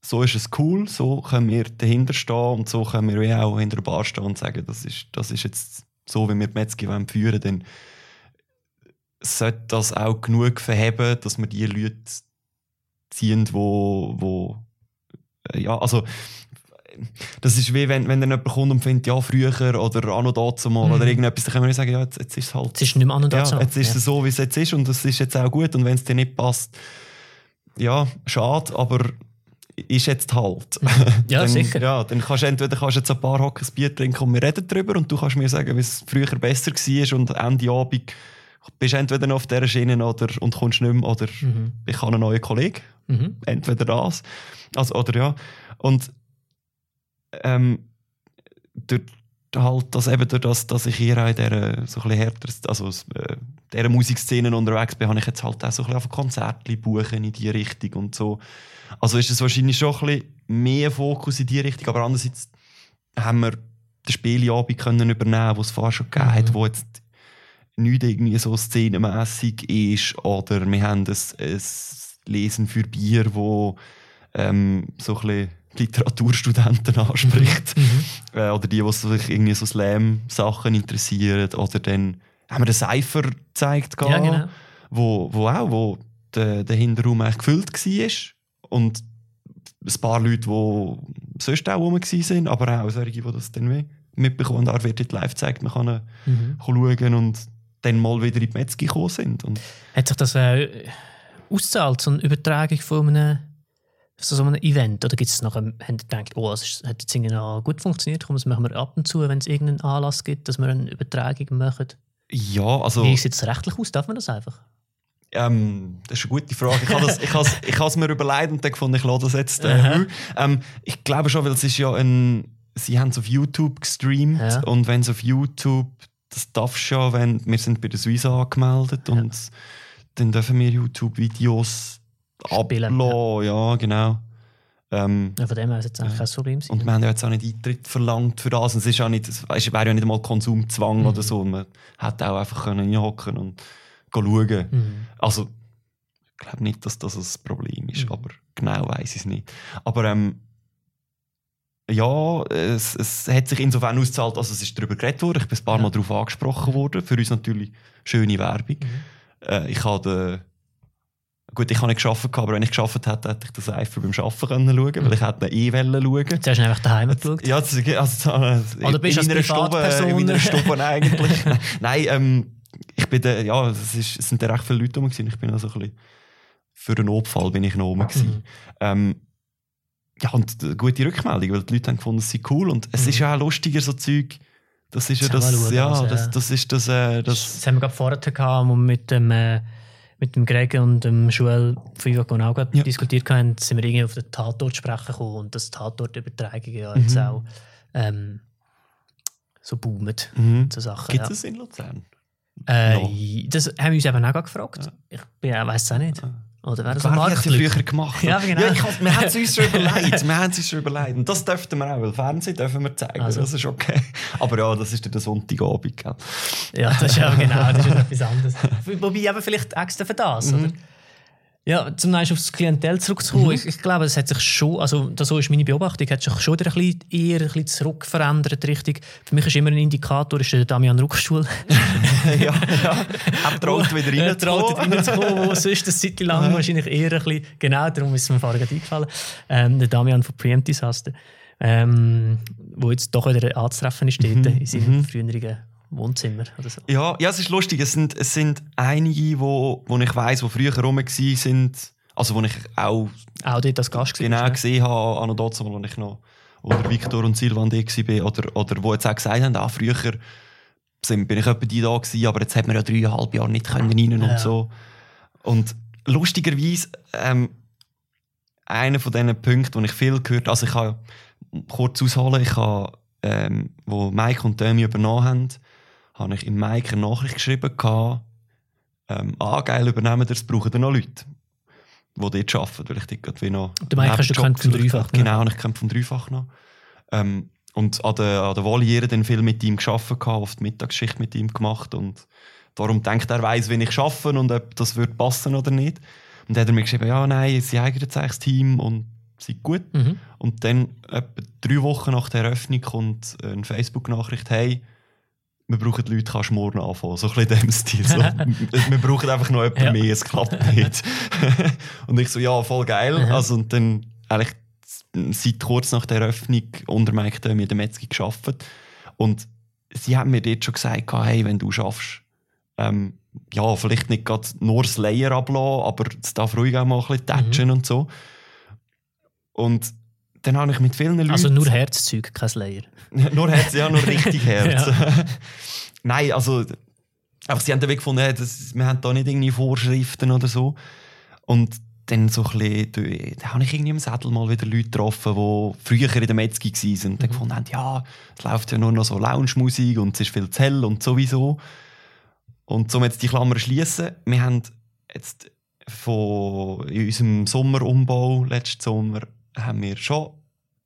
so ist es cool, so können wir dahinter stehen und so können wir wie auch hinter der Bar stehen und sagen, das ist, das ist jetzt so, wie wir die Metzgi führen dann sollte das auch genug verheben, dass wir die Leute ziehen, wo, wo ja, also das ist wie wenn, wenn dann jemand kommt und findet, ja, früher oder anno dazu mal mhm. oder irgendetwas, dann können wir sagen, ja, jetzt, jetzt ist es halt. Es ist nicht mehr anno dazu. Ja, jetzt ist ja. es so, wie es jetzt ist und das ist jetzt auch gut und wenn es dir nicht passt, ja, schade, aber ist jetzt halt. Ja, (laughs) dann, sicher. Ja, dann kannst du entweder kannst jetzt ein paar Hocken Bier trinken und wir reden darüber und du kannst mir sagen, wie es früher besser war und Ende Abend bist du entweder noch auf dieser Schiene oder, und kommst nicht mehr oder mhm. ich habe einen neuen Kollegen. Mhm. Entweder das. Also, oder ja. Und ähm, durch halt das eben durch das, dass ich hier auch in dieser so ein härter, also äh, dieser Musikszene unterwegs bin, habe ich jetzt halt auch so ein bisschen Konzerte buchen in die Richtung und so. Also ist es wahrscheinlich schon ein bisschen mehr Fokus in die Richtung, aber andererseits haben wir den Spieleabend können übernehmen, wo es vorher schon gegeben hat, mhm. wo jetzt nicht irgendwie so szenenmässig ist oder wir haben ein, ein Lesen für Bier, wo ähm, so ein bisschen Literaturstudenten (laughs) anspricht. Mhm. mhm. Äh, oder die, die sich irgendwie so Slam-Sachen interessieren. Oder dann haben wir den Cypher gezeigt, ja, genau. wo, wo auch wo der, der Hinterraum eigentlich gefüllt war. Und ein paar Leute, die sonst auch rum waren, aber auch solche, die das dann mitbekommen. Da wird live gezeigt, man kann mhm. schauen und dann mal wieder in die Metzgi gekommen sind. Und Hat sich das äh, ausgezahlt, so eine Übertragung von einem so, so einem Event? Oder gibt es noch, haben gedacht, oh, es hat jetzt irgendwie noch gut funktioniert, komm, das machen wir ab und zu, wenn es irgendeinen Anlass gibt, dass wir eine Übertragung machen? Ja, also... Wie sieht es rechtlich aus? Darf man das einfach? Ähm, das ist eine gute Frage. Ich habe es ich has mir überlegt und dann gefunden, ich lasse das jetzt. Äh, ähm, ich glaube schon, weil es ist ja ein... Sie haben es auf YouTube gestreamt ja. und wenn es auf YouTube... Das darf schon, wenn... Wir sind bei der Suiza angemeldet ja. und dann dürfen wir YouTube-Videos Spielen. Ja. ja, genau. Ähm, ja, von dem her ist jetzt eigentlich kein Problem. Und wir haben ja jetzt auch nicht Eintritt verlangt für das. Und es ist auch nicht, es wäre ja nicht einmal Konsumzwang mhm. oder so. Man hätte auch einfach können hinhocken und schauen. Mhm. Also, ich glaube nicht, dass das ein Problem ist, mhm. aber genau weiß ich es nicht. Aber ähm, ja, es, es hat sich insofern ausgezahlt, also es ist darüber geredet worden. Ich bin ein paar ja. Mal darauf angesprochen worden. Für uns natürlich schöne Werbung. Mhm. Äh, ich habe Gut, ich habe nicht geschafft, aber wenn ich geschafft hätte, hätte ich das einfach beim Arbeiten können schauen, weil ich hätte eh schauen. Du einfach daheim geschaut? Ja, das, also, also Oder bist in, meiner Stube, in meiner Stube eigentlich. Nein, ähm, ich bin der, ja, es, ist, es sind da recht viele Leute rum gewesen. Ich bin also ein bisschen, für einen Notfall bin ich noch oben Mhm. Ähm, ja, und eine gute Rückmeldung, weil die Leute haben gefunden, es sei cool und es mhm. ist ja auch lustiger, so Zeug. Das ist ja das, schauen, ja, also, das, das ist das, äh, das. Das haben wir gerade vorher gehabt, wo wir mit dem, äh, mit dem Greg und dem Joel Fivagon auch ja. diskutiert haben, sind wir irgendwie auf den Tatort sprechen gekommen und das Tatortübertragungen ja jetzt mhm. auch ähm, so boomen. Mhm. So Sachen. Gibt es ja. in Luzern? Äh, no. Das haben wir uns eben auch gefragt. Ja. Ich weiß es auch nicht. Ah. Oder wäre das ein sie früher gemacht. Ja, genau. Ja, ich, wir haben es uns schon (laughs) überlegt. Wir haben es uns schon überlegt. Und das dürften wir auch, weil Fernsehen dürfen wir zeigen. Also. Das ist okay. Aber ja, das ist dann der Sonntagabend. Gell? Ja, das ist ja genau, das ist etwas anderes. (laughs) Wobei eben vielleicht extra für das, mhm. oder? Ja, zum Beispiel auf das Klientel zurückzukommen. Mhm. Ich, ich, glaube, es hat sich schon, also das so ist meine Beobachtung, hat sich schon ein bisschen, eher ein bisschen zurückverändert. Richtig. Für mich ist immer ein Indikator ist der Damian Ruckstuhl. (laughs) ja, ja. Er traut wieder reinzukommen. traut reinzukommen, wo sonst eine Zeit lang wahrscheinlich eher ein bisschen, genau, darum ist es mir vorher eingefallen, ähm, der Damian von Preempt Disaster, ähm, wo jetzt doch wieder anzutreffen ist, mhm. in seinem mhm. früheren Wohnzimmer oder so. Ja, ja, es ist lustig. Es sind, es sind einige, wo, wo ich weiss, die früher rum waren, also wo ich auch, auch dort als Gast genau gesehen habe, an und dort, als ich noch oder Victor und Silvan D war, oder, oder wo jetzt auch gesagt haben, ah, früher sind, bin ich etwa die da gewesen, aber jetzt hat man ja dreieinhalb Jahre nicht können rein und Ja. so. Und lustigerweise, ähm, einer von diesen Punkten, die ich viel gehört also ich kann kurz ausholen, ich habe, ähm, wo Mike und Demi übernommen haben, habe ich im Mike eine Nachricht geschrieben, gehabt, ähm, ah, geil, übernehmen das brauchen ihr noch Leute, die dort arbeiten, weil ich dort gerade wie noch Der Mike hast du gekannt vom Dreifach, ne? Genau, ich kenne vom Dreifach noch. Ähm, und an der, an der Voliere dann viel mit ihm gearbeitet, gehabt, oft die Mittagsschicht mit ihm gemacht und darum denkt er, weiss, wie ich arbeite und ob das wird passen oder nicht. Und dann hat er mir geschrieben, ja, nein, sie eignen jetzt eigentlich das Team und sind gut. Mhm. Und dann, etwa drei Wochen nach der Eröffnung, kommt eine Facebook-Nachricht, hey, wir brauchen Leute, kannst morgen anfangen. So ein bisschen in dem Stil. So, (laughs) wir brauchen einfach noch jemanden Ja. mehr, es klappt nicht. (laughs) und ich so, ja, voll geil. Mhm. Also, und dann eigentlich seit kurz nach der Eröffnung unter Mike in der Metzger gearbeitet. Und sie haben mir dort schon gesagt, hey, wenn du schaffst, ähm, ja, vielleicht nicht gerade nur das Layer ablassen, aber es darf ruhig auch mal ein bisschen touchen und so. Und dann habe ich mit vielen Leuten... Also nur Herzzeug, kein Layer. (laughs) nur Herz, ja, nur richtig (laughs) Herz. (laughs) Nein, also einfach, sie haben Weg gefunden, hey, das, wir haben da nicht irgendwie Vorschriften oder so. Und dann so ein bisschen, da- habe ich irgendwie im Sattel mal wieder Leute getroffen, die früher in der Metzgi waren und dann gefunden haben, ja, es läuft ja nur noch so Lounge-Musik und es ist viel zu hell und sowieso. Und um jetzt die Klammer schließen, wir haben jetzt von in unserem Sommerumbau letzten Sommer haben wir schon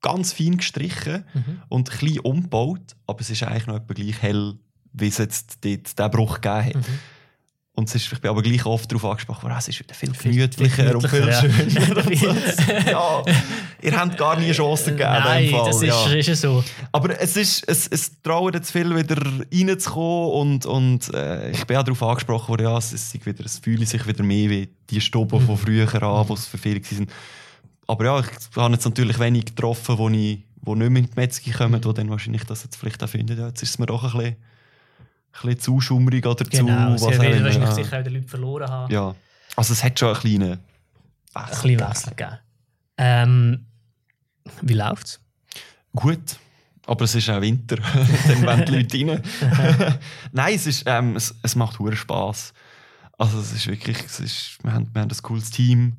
ganz fein gestrichen Mhm. und ein bisschen umgebaut, aber es ist eigentlich noch etwa gleich hell, wie es jetzt dort diesen Bruch gegeben hat. Mhm. Und es ist, ich bin aber gleich oft darauf angesprochen worden, es ist wieder viel gemütlicher und viel schöner. (laughs) ja. Ihr habt gar nie Chancen gegeben in Nein, das ist, ja. ist so. Aber es, ist, es, es trauen jetzt viel wieder reinzukommen und, und äh, ich bin auch darauf angesprochen worden, ja, es, sei wieder, es fühle sich wieder mehr wie die Stube von früher an, die es für viele waren. Aber ja, ich habe jetzt natürlich wenig getroffen, wo, ich, wo nicht mehr in die Metzgi kommen, die dann wahrscheinlich das jetzt vielleicht auch finden, ja, jetzt ist es mir doch ein bisschen, ein bisschen zu schummrig oder Genau, zu... sie auch werden wahrscheinlich ja. sicher auch die Leute verloren haben. Ja, also es hat schon einen kleinen Ein bisschen Wechsel gegeben. Ähm, wie läuft's? Gut, aber es ist auch Winter. (laughs) Dann wollen die Leute rein. (laughs) Nein, es, ist, ähm, es, es macht hure Spass. Also es ist wirklich, es ist, wir, haben, wir haben ein cooles Team.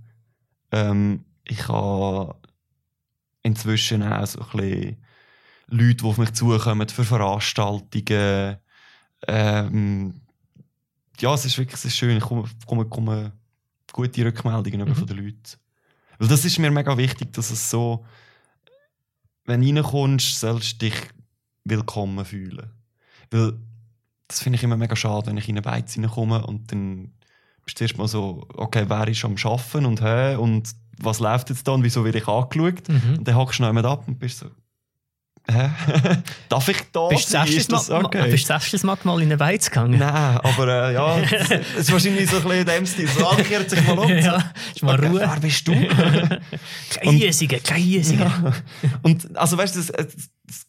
Ähm, ich habe inzwischen auch so ein bisschen Leute, die auf mich zukommen für Veranstaltungen. Ähm, ja, es ist wirklich es ist schön. Ich komme, komme, komme gute Rückmeldungen Mhm. von den Leuten. Weil das ist mir mega wichtig, dass es so wenn du reinkommst, sollst du dich willkommen fühlen. Weil das finde ich immer mega schade, wenn ich in eine Beiz reinkomme und dann bist du erstmal so, okay, wer ist am Arbeiten und hä, und was läuft jetzt da und wieso werde ich angeschaut? Mhm. Und dann hockst du noch jemand ab und bist so, hä? (laughs) Darf ich da Bist du sein? das Ist das Mal, okay? bist du das erste Mal mal in eine Beiz gegangen? Nein, aber äh, ja, es (laughs) es ist wahrscheinlich so ein bisschen in dem Stil. So, ah, kehrt sich mal um. (laughs) ja, ist mal Okay, Ruhe. Wer bist du? Kein Hiesige. Ja. Und also weißt du, das-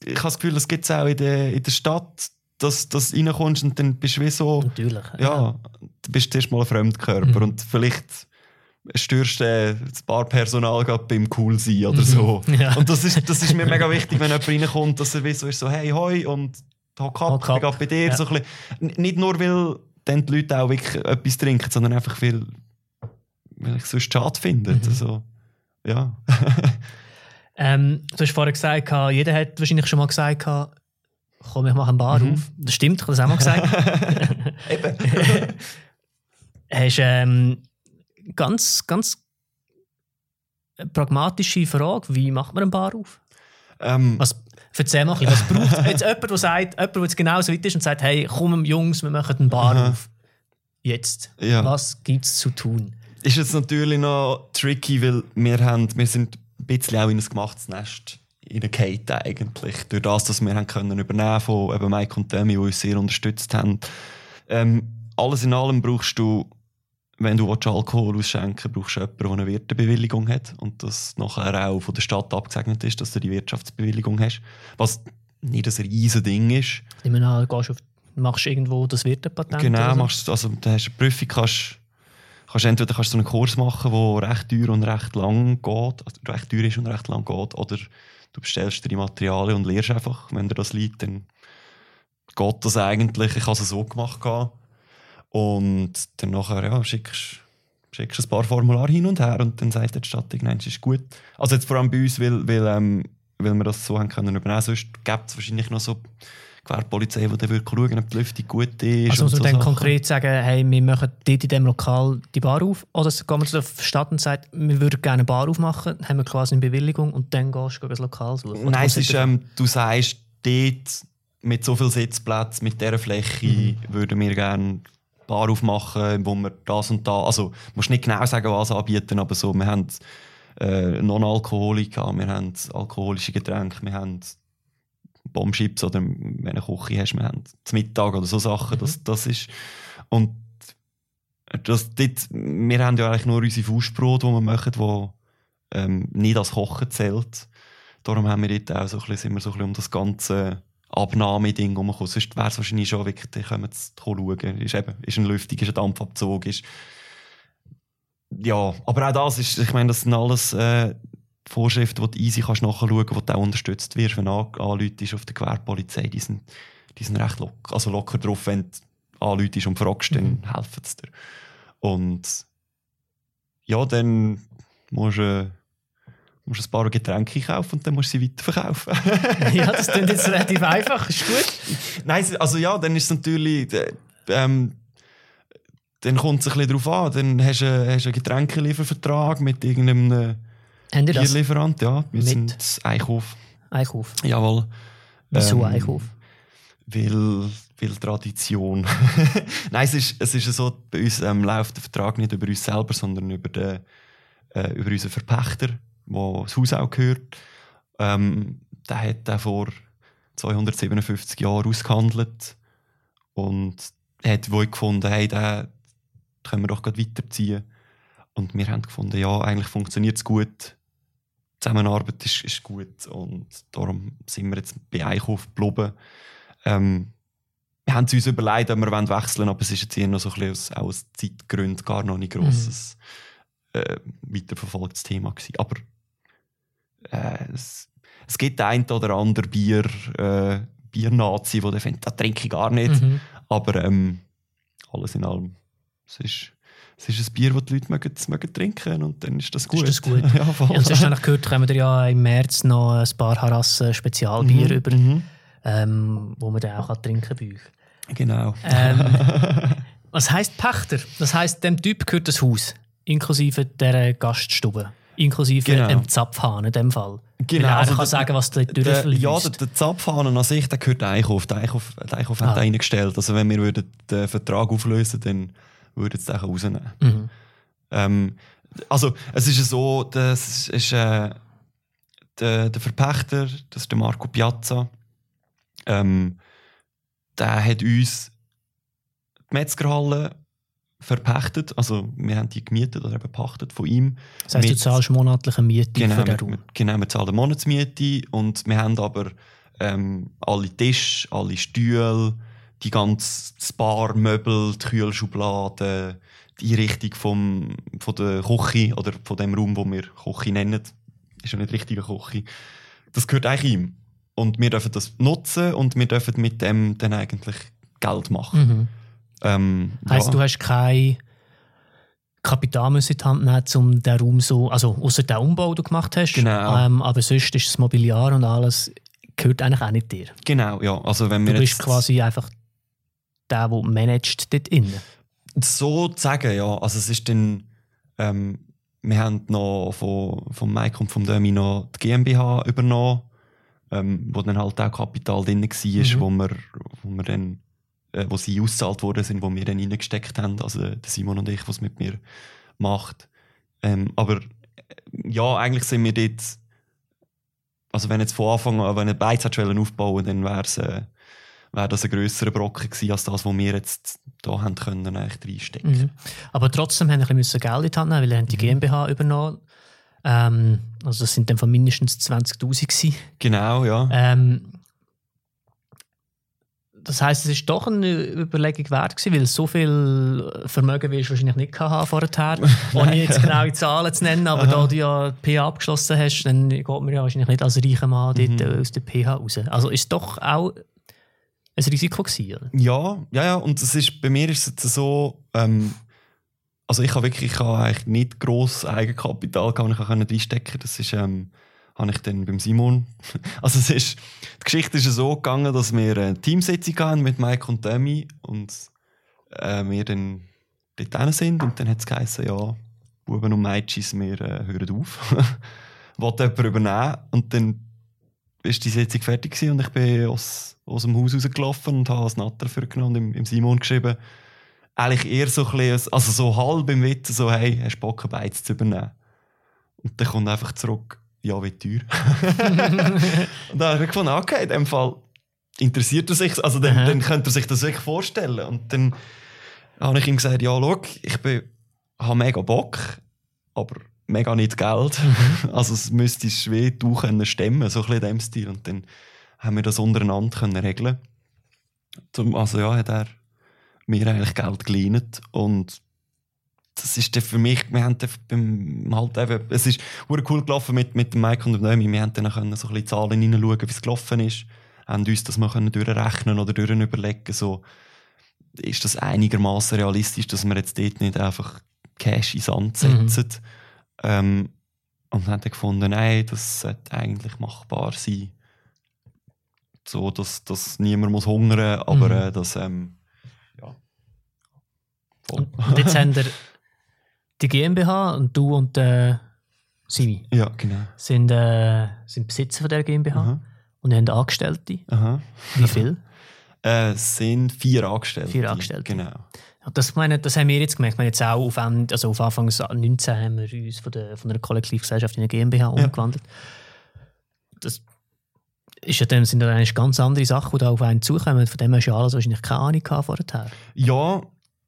ich habe das Gefühl, das gibt es auch in der, in der Stadt, dass du reinkommst und dann bist du wie so, Natürlich. ja, du bist erst mal ein Fremdkörper Mhm. und vielleicht störst äh, das Barpersonal gerade beim Cool sein oder so. Mhm. (laughs) Ja. Und das ist, das ist mir mega wichtig, wenn jemand reinkommt, dass er wie so ist, so hey, hoi und hock ab, Hock ich bin ab. bei dir. Ja. So ein bisschen, nicht nur, weil dann die Leute auch wirklich etwas trinken, sondern einfach, weil, weil ich es sonst schade finde. Mhm. Also, ja. (laughs) Ähm, du hast vorher gesagt, jeder hat wahrscheinlich schon mal gesagt, komm, ich mache eine Bar Mhm. auf. Das stimmt, ich habe das auch mal gesagt. (laughs) Eben. hast ähm, ganz, ganz pragmatische Frage, wie macht man eine Bar auf? ähm, Was, erzähl mal ein bisschen, was braucht (laughs) jetzt jemand, der sagt, jemand, der jetzt genau so weit ist und sagt, hey, komm Jungs, wir machen eine Bar Aha. auf. Jetzt, Ja. was gibt es zu tun? ist jetzt natürlich noch tricky, weil wir, haben, wir sind ein bisschen auch in ein gemachtes Nest in der Kate eigentlich. Durch das, dass wir haben können übernehmen von eben Mike und Demi, die uns sehr unterstützt haben. Ähm, alles in allem brauchst du, wenn du willst, Alkohol ausschenken brauchst du jemanden, der eine Wirtebewilligung hat und das nachher auch von der Stadt abgesegnet ist, dass du die Wirtschaftsbewilligung hast. Was nicht ein riesen Ding ist. Ich meine, gehst auf, machst irgendwo das Wirtepatent? Genau, so? machst, du- also, da hast du eine Prüfung, kannst, kannst entweder kannst du einen Kurs machen, der recht teuer und recht lang geht, also recht teuer ist und recht lang geht, oder du bestellst dir die Materialien und lernst einfach, wenn dir das liegt, dann geht das eigentlich. Ich habe es so gemacht. Und dann nachher, ja, schickst schickst ein paar Formulare hin und her und dann sagt die Stadt, nein, es ist gut. Also jetzt vor allem bei uns, weil, weil, ähm, weil wir das so haben können übernehmen. Sonst gibt es wahrscheinlich noch so Gewerbepolizei, die dann wirklich schauen, ob die Lüftung gut ist. Also muss man so dann Sachen. konkret sagen, hey, wir machen dort in diesem Lokal die Bar auf? Oder gehen wir zur Stadt und sagen, wir würden gerne eine Bar aufmachen, haben wir quasi eine Bewilligung und dann gehst du das Lokal suchen? Nein, es ist, du ähm, du sagst, dort mit so viel Sitzplätzen, mit dieser Fläche Mhm. würden wir gerne Bar aufmachen, wo wir das und da, also musst nicht genau sagen, was anbieten, aber so, wir haben äh, Non-Alkoholika, wir haben alkoholische Getränke, wir haben Bombschips oder wenn du eine Küche hast, wir haben zum Mittag oder so Sachen, das, das ist und das, dort, wir haben ja eigentlich nur unsere Faustbrot, die wir machen, wo ähm, nicht als Kochen zählt. Darum haben wir dort auch so ein bisschen, sind wir so ein bisschen um das ganze Abnahmeding herumgekommen. Sonst wäre es wahrscheinlich schon wirklich, die können jetzt schauen. Ist, eben, ist ein Lüftung, ist ein Dampfabzug, ist... Ja, aber auch das ist, ich meine, das sind alles äh, Vorschriften, die du easy kannst nachschauen kannst, wo du auch unterstützt wirst, wenn du an- anläutest auf der Gewerbepolizei. Die sind, die sind recht locker, also locker drauf, wenn du anläutest und fragst, dann helfen sie dir. Und ja, dann musst du, äh, musst du ein paar Getränke kaufen und dann musst du sie weiterverkaufen. (laughs) ja, das klingt jetzt relativ einfach, ist gut. Nein, also ja, dann ist es natürlich. äh, Ähm, dann kommt es ein bisschen darauf an. Dann hast du, hast du einen Getränkeliefervertrag mit irgendeinem äh? Bierlieferant. Ja, wir Mit? sind Einkauf. Einkauf. Jawohl. Wieso Ähm, Einkauf? Weil, weil Tradition. (laughs) Nein, es ist, es ist so, bei uns ähm, läuft der Vertrag nicht über uns selber, sondern über, den, äh, über unseren Verpächter, wo das Haus auch gehört. Ähm, der hat den vor 257 Jahren ausgehandelt und hat wohl gefunden, hey, den können wir doch gerade weiterziehen. Und wir haben gefunden, ja, eigentlich funktioniert es gut. Die Zusammenarbeit ist, ist gut und darum sind wir jetzt bei Einkauf geblieben. Ähm, wir haben es uns überlegt, ob wir wollen wechseln aber es ist jetzt eher noch so ein bisschen aus, aus Zeitgründen gar noch nicht grosses äh, weiterverfolgtes Thema gewesen. Aber äh, es, es gibt ein oder andere Bier, äh, Biernazi, der findet, das trinke ich gar nicht. Mhm. Aber ähm, alles in allem, es ist, es ist ein Bier, das die Leute mögen, mögen trinken und dann ist das gut. das gut? (laughs) ja, voll. Ja, und sonst habe ich gehört, kommen wir ja im März noch ein paar Harassen Spezialbier Mhm, über, mhm. ähm, wo man dann auch kann trinken bei euch. Genau. Ähm, (laughs) was heisst Pächter? Das heisst, dem Typ gehört das Haus, inklusive der Gaststube, inklusive Genau. dem Zapfhahn in dem Fall. Genau, Weil er also kann sagen, was dort durchfließt. ja, der, der Zapfhahn an sich, der gehört Einkauf. Der Einkauf, der hat Ah. den eingestellt. Also wenn wir würden den Vertrag auflösen dann würden sie den rausnehmen. Mhm. Ähm, also es ist so, das ist äh, der, der Verpächter, das ist der Marco Piazza. Ähm, der hat uns die Metzgerhalle verpächtet. Also wir haben die gemietet oder eben pachtet von ihm. Das heisst, du Mit- zahlst monatliche Miete Genau, für den Raum. genau, wir zahlen Monatsmiete und wir haben aber ähm, alle Tische, alle Stühle, die ganze das Bar, Möbel, die Kühlschubladen, die Einrichtung vom, von der Küche oder von dem Raum, wo wir Küche nennen. Ist ja nicht richtige Küche. Das gehört eigentlich ihm. Und wir dürfen das nutzen und wir dürfen mit dem dann eigentlich Geld machen. Mhm. Ähm, Heißt, ja. du hast kein Kapital müssen in die Hand nehmen, um den Raum so, also außer den Umbau, den du gemacht hast. Genau. Ähm, aber sonst ist das Mobiliar und alles gehört eigentlich auch nicht dir. Genau, ja. Also wenn Du wir bist jetzt quasi einfach der, der managt dort innen. So zu sagen, ja. Also es ist dann, ähm, wir haben noch von, von Mike und von Demi noch die GmbH übernommen, ähm, wo dann halt auch Kapital drin war, Mhm. wo, wir, wo wir dann, äh, wo sie ausgezahlt worden sind, wo wir dann reingesteckt haben, also der Simon und ich, was mit mir macht. Ähm, aber äh, ja, eigentlich sind wir dort, also wenn jetzt von Anfang an, wenn ein Beiz hat wollen aufbauen, dann wäre es, äh, wäre das ein grösserer Brocken gewesen, als das, was wir jetzt da haben können, eigentlich reinstecken. Mhm. Aber trotzdem haben wir ein bisschen Geld in die Hand nehmen, weil wir haben Mhm. die GmbH übernommen. Ähm, also das sind dann von mindestens 20'000 gewesen. Genau, ja. Ähm, das heisst, es ist doch eine Überlegung wert gewesen, weil so viel Vermögen wirst du wahrscheinlich nicht haben vorher, (laughs) ohne jetzt genaue Zahlen zu nennen, aber da du ja die PH abgeschlossen hast, dann geht man ja wahrscheinlich nicht als reicher Mann dort Mhm. aus der PH raus. Also ist es doch auch ein Risiko gewesen? Ja, ja, ja. Und es ist, bei mir ist es jetzt so, ähm, also ich habe wirklich, ich habe eigentlich nicht gross Eigenkapital gehabt, ich konnte einstecken. Das ist, ähm, habe ich dann beim Simon. (laughs) Also es ist, die Geschichte ist so gegangen, dass wir eine Teamsitzung hatten mit Mike und Demi und äh, wir dann dort hin sind und dann hat es geheißen, ja, Buben und Mädchen, wir äh, hören auf. (laughs) Wollte jemand übernehmen und dann ist die Sitzung fertig gewesen und ich bin aus, aus dem Haus rausgelaufen und habe das Natter dafür genommen und im, im Simon geschrieben. Eigentlich eher so ein also so halb im Witz, so, hey, hast du Bock, ein Beiz zu übernehmen? Und dann kommt einfach zurück, ja, wie teuer. und dann habe ich gefunden, okay, in dem Fall interessiert er sich, also dann, dann könnte er sich das wirklich vorstellen. Und dann habe ich ihm gesagt, ja, schau, ich bin, habe mega Bock, aber mega nicht Geld. (laughs) Also es müsste schwer du können stemmen, so ein bisschen in dem Stil. Und dann haben wir das untereinander können regeln. Zum- Also ja, hat er mir eigentlich Geld geliehen und das ist dann für mich, wir haben dann beim, halt eben, es ist cool gelaufen mit, mit dem Mike und dem Noemi, wir haben dann können so ein bisschen Zahlen hineinschauen, wie es gelaufen ist, haben uns das mal können durchrechnen oder durch überlegen, so, ist das einigermaßen realistisch, dass wir jetzt dort nicht einfach Cash in Sand Mhm. setzen. Ähm, und haben dann gefunden, nein, das sollte eigentlich machbar sein. So, dass, dass niemand muss hungern, aber Mhm. äh, dass, ähm, ja. Voll. Und jetzt haben wir die GmbH und du und äh, Simi Ja, genau. sind, äh, sind Besitzer von der GmbH Aha. und haben Angestellte. Aha. Wie viel? (laughs) Äh, sind vier Angestellte. Vier Angestellte. Genau. Ja, Das, meine, das haben wir jetzt gemerkt. Wir haben jetzt auch auf, Ende, also auf Anfang 19 haben wir uns von, der, von einer Kollektivgesellschaft in eine GmbH umgewandelt. Das ist ja dann, sind ja eigentlich ganz andere Sachen, die da auf einen zukommen. Von dem hast du ja alles wahrscheinlich keine Ahnung gehabt vorher. Ja,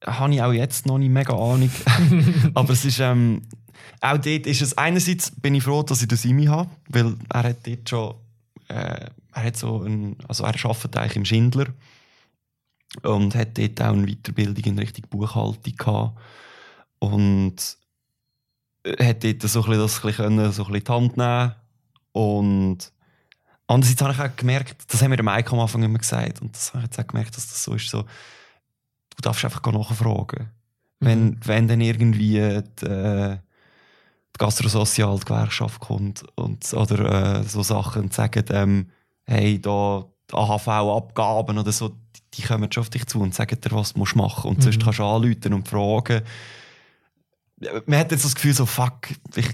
habe ich auch jetzt noch nicht mega Ahnung. (laughs) Aber es ist, ähm, auch dort ist es, einerseits bin ich froh, dass ich den Simi habe, weil er hat dort schon, äh, er hat so ein, also er arbeitet eigentlich im Schindler und hat dort auch eine Weiterbildung in Richtung Buchhaltung gehabt und hat dort so ein bisschen das ein bisschen können, so ein bisschen die Hand nehmen und andererseits habe ich auch gemerkt, das haben wir dem Mike am Anfang immer gesagt und das habe ich jetzt auch gemerkt, dass das so ist, so, du darfst einfach nachfragen. Wenn, wenn dann irgendwie die, äh, die Gastrosozial, die Gewerkschaft kommt und, oder äh, so Sachen und sagen, ähm, hey, da AHV-Abgaben oder so, die, die kommen schon auf dich zu und sagen dir, was du musst machen Und Mhm. sonst kannst du anrufen und fragen. Man hat jetzt das Gefühl, so, fuck, ich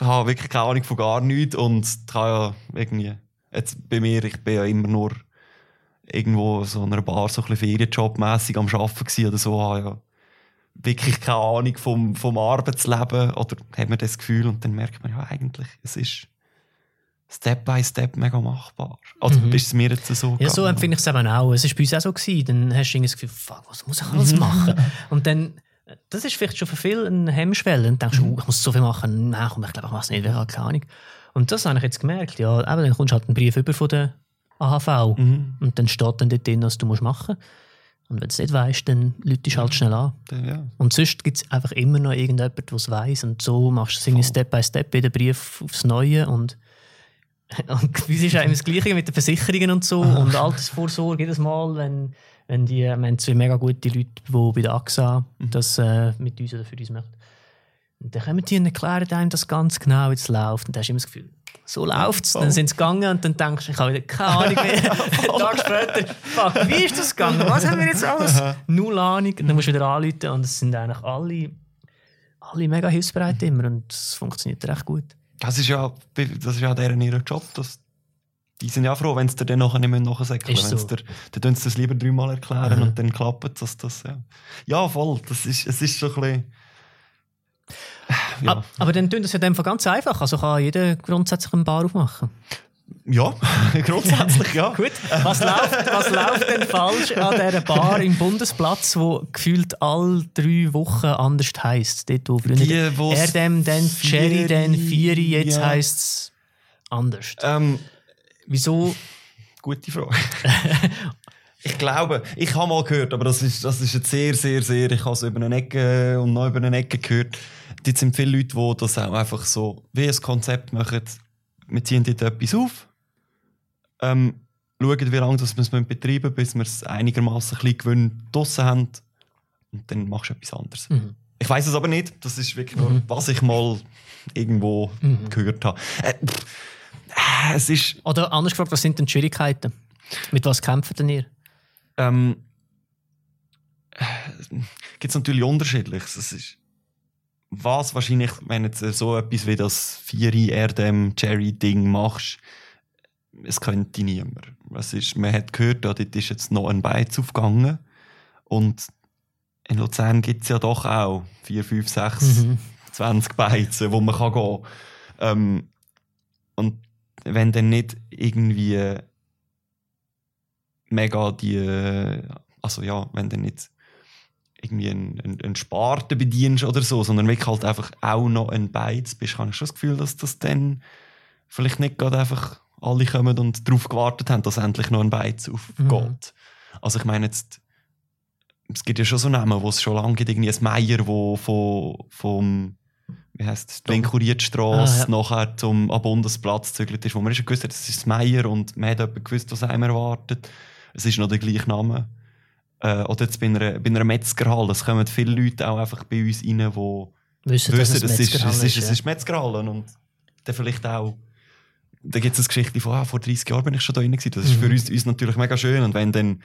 habe wirklich keine Ahnung von gar nichts und ich habe ja irgendwie, jetzt bei mir, ich bin ja immer nur irgendwo so in einer Bar so ein Ferienjobmässig am Arbeiten oder so, habe ja wirklich keine Ahnung vom, vom Arbeitsleben oder hat man das Gefühl und dann merkt man ja eigentlich, es ist Step by Step mega machbar. Also Mhm. ist es mir jetzt so Ja, so gegangen? empfinde ich es eben auch. Es war bei uns auch so. Gewesen. Dann hast du irgendwie das Gefühl, fuck, was muss ich alles (laughs) machen? und dann, das ist vielleicht schon für viele eine Hemmschwelle. Und dann denkst du, oh, ich muss so viel machen. Nein, komm, ich glaube, ich mache es nicht, ich habe keine Ahnung. Und das habe ich jetzt gemerkt. Ja, eben, dann kommst du halt einen Brief über von der AHV. Mhm. Und dann steht dann dort drin, was du musst machen musst. Und wenn du es nicht weißt, dann lütest du halt schnell an. Ja. Und sonst gibt es einfach immer noch irgendjemand, der es weiss. Und so machst du es irgendwie. Step by Step, jeden Brief aufs Neue. Und, (laughs) und es ist auch immer das Gleiche mit den Versicherungen und so. (laughs) Und Altersvorsorge jedes Mal, wenn, wenn die, wir haben zwei mega gute Leute, die bei der AXA das äh, mit uns oder für uns machen. Und dann kommen die und erklären einem das ganz genau, wie es läuft. Und dann hast du immer das Gefühl, so läuft es. Dann sind sie gegangen und dann denkst du, ich habe wieder keine Ahnung mehr. (laughs) Einen Tag später, fuck, wie ist das gegangen? Was haben wir jetzt alles? Null Ahnung. Und dann musst du wieder anrufen und es sind eigentlich alle, alle mega hilfsbereit immer und es funktioniert recht gut. Das ist ja, das ist ja deren ihr Job. Das, die sind ja froh, wenn sie dir dann nachher nicht mehr nachsäckeln. So. dir- Dann tun sie das lieber dreimal erklären Mhm. und dann klappt das. das ja. ja, voll. Das ist, es ist so ein bisschen. Ja, Ab- Aber dann tun das ja Fall ganz einfach. Also kann jeder grundsätzlich einen Bar aufmachen. ja. (laughs) grundsätzlich ja. Gut. Was läuft, was läuft denn falsch an dieser Bar im Bundesplatz, wo gefühlt alle drei Wochen anders heisst? Dort, wo früher Die, wo's Erdem, dann Cherry, dann Vieri, jetzt ja. heisst es anders. Ähm, Wieso? gute Frage. (laughs) Ich glaube, ich habe mal gehört, aber das ist, das ist jetzt sehr, sehr, sehr, ich habe es über eine Ecke und noch über eine Ecke gehört. Dort sind viele Leute, die das auch einfach so wie ein Konzept machen. Wir ziehen dort etwas auf, ähm, schauen, wie lange das wir es betreiben bis wir es einigermaßen ein bisschen Gewinn draussen haben. Und dann machst du etwas anderes. Mhm. Ich weiß es aber nicht. Das ist wirklich nur, was ich mal irgendwo Mhm. gehört habe. Äh, äh, es ist. Oder anders gefragt, was sind denn die Schwierigkeiten? Mit was kämpft denn ihr? Ähm, gibt es natürlich unterschiedliches. Es ist, was wahrscheinlich, wenn jetzt so etwas wie das 4 RDM Cherry Ding machst, es könnte niemand. Es ist, man hat gehört, ja, dort ist jetzt noch ein Beiz aufgegangen. Und in Luzern gibt es ja doch auch 4, 5, 6, Mhm. 20 Beizen, wo man kann gehen kann. Ähm, und wenn dann nicht irgendwie mega die, äh, also ja, wenn dann nicht irgendwie einen, einen, einen Sparte bedienst oder so, sondern wirklich halt einfach auch noch ein Beiz bist, habe ich schon das Gefühl, dass das dann vielleicht nicht gerade einfach alle kommen und darauf gewartet haben, dass endlich noch ein Beiz aufgeht. Mhm. Also ich meine jetzt, es gibt ja schon so Namen, wo es schon lange gibt, irgendwie ein Meier, wo von, vom, wie heisst es, Winkuriertstrasse Ah, ja. nachher zum am Bundesplatz gezügelt ist, wo man schon gewusst hat, das ist das Meier und man hat jemand gewusst, was einem erwartet. Es ist noch der gleiche Name. Äh, oder jetzt bei einer, bei einer Metzgerhalle, es kommen viele Leute auch einfach bei uns rein, die Wissen, dass es es ist, Metzgerhalle es ist, es ja. ist Metzgerhalle und dann vielleicht auch da gibt es eine Geschichte von, ah, vor 30 Jahren bin ich schon da drin gewesen. Das ist Mhm. für uns, uns natürlich mega schön und wenn dann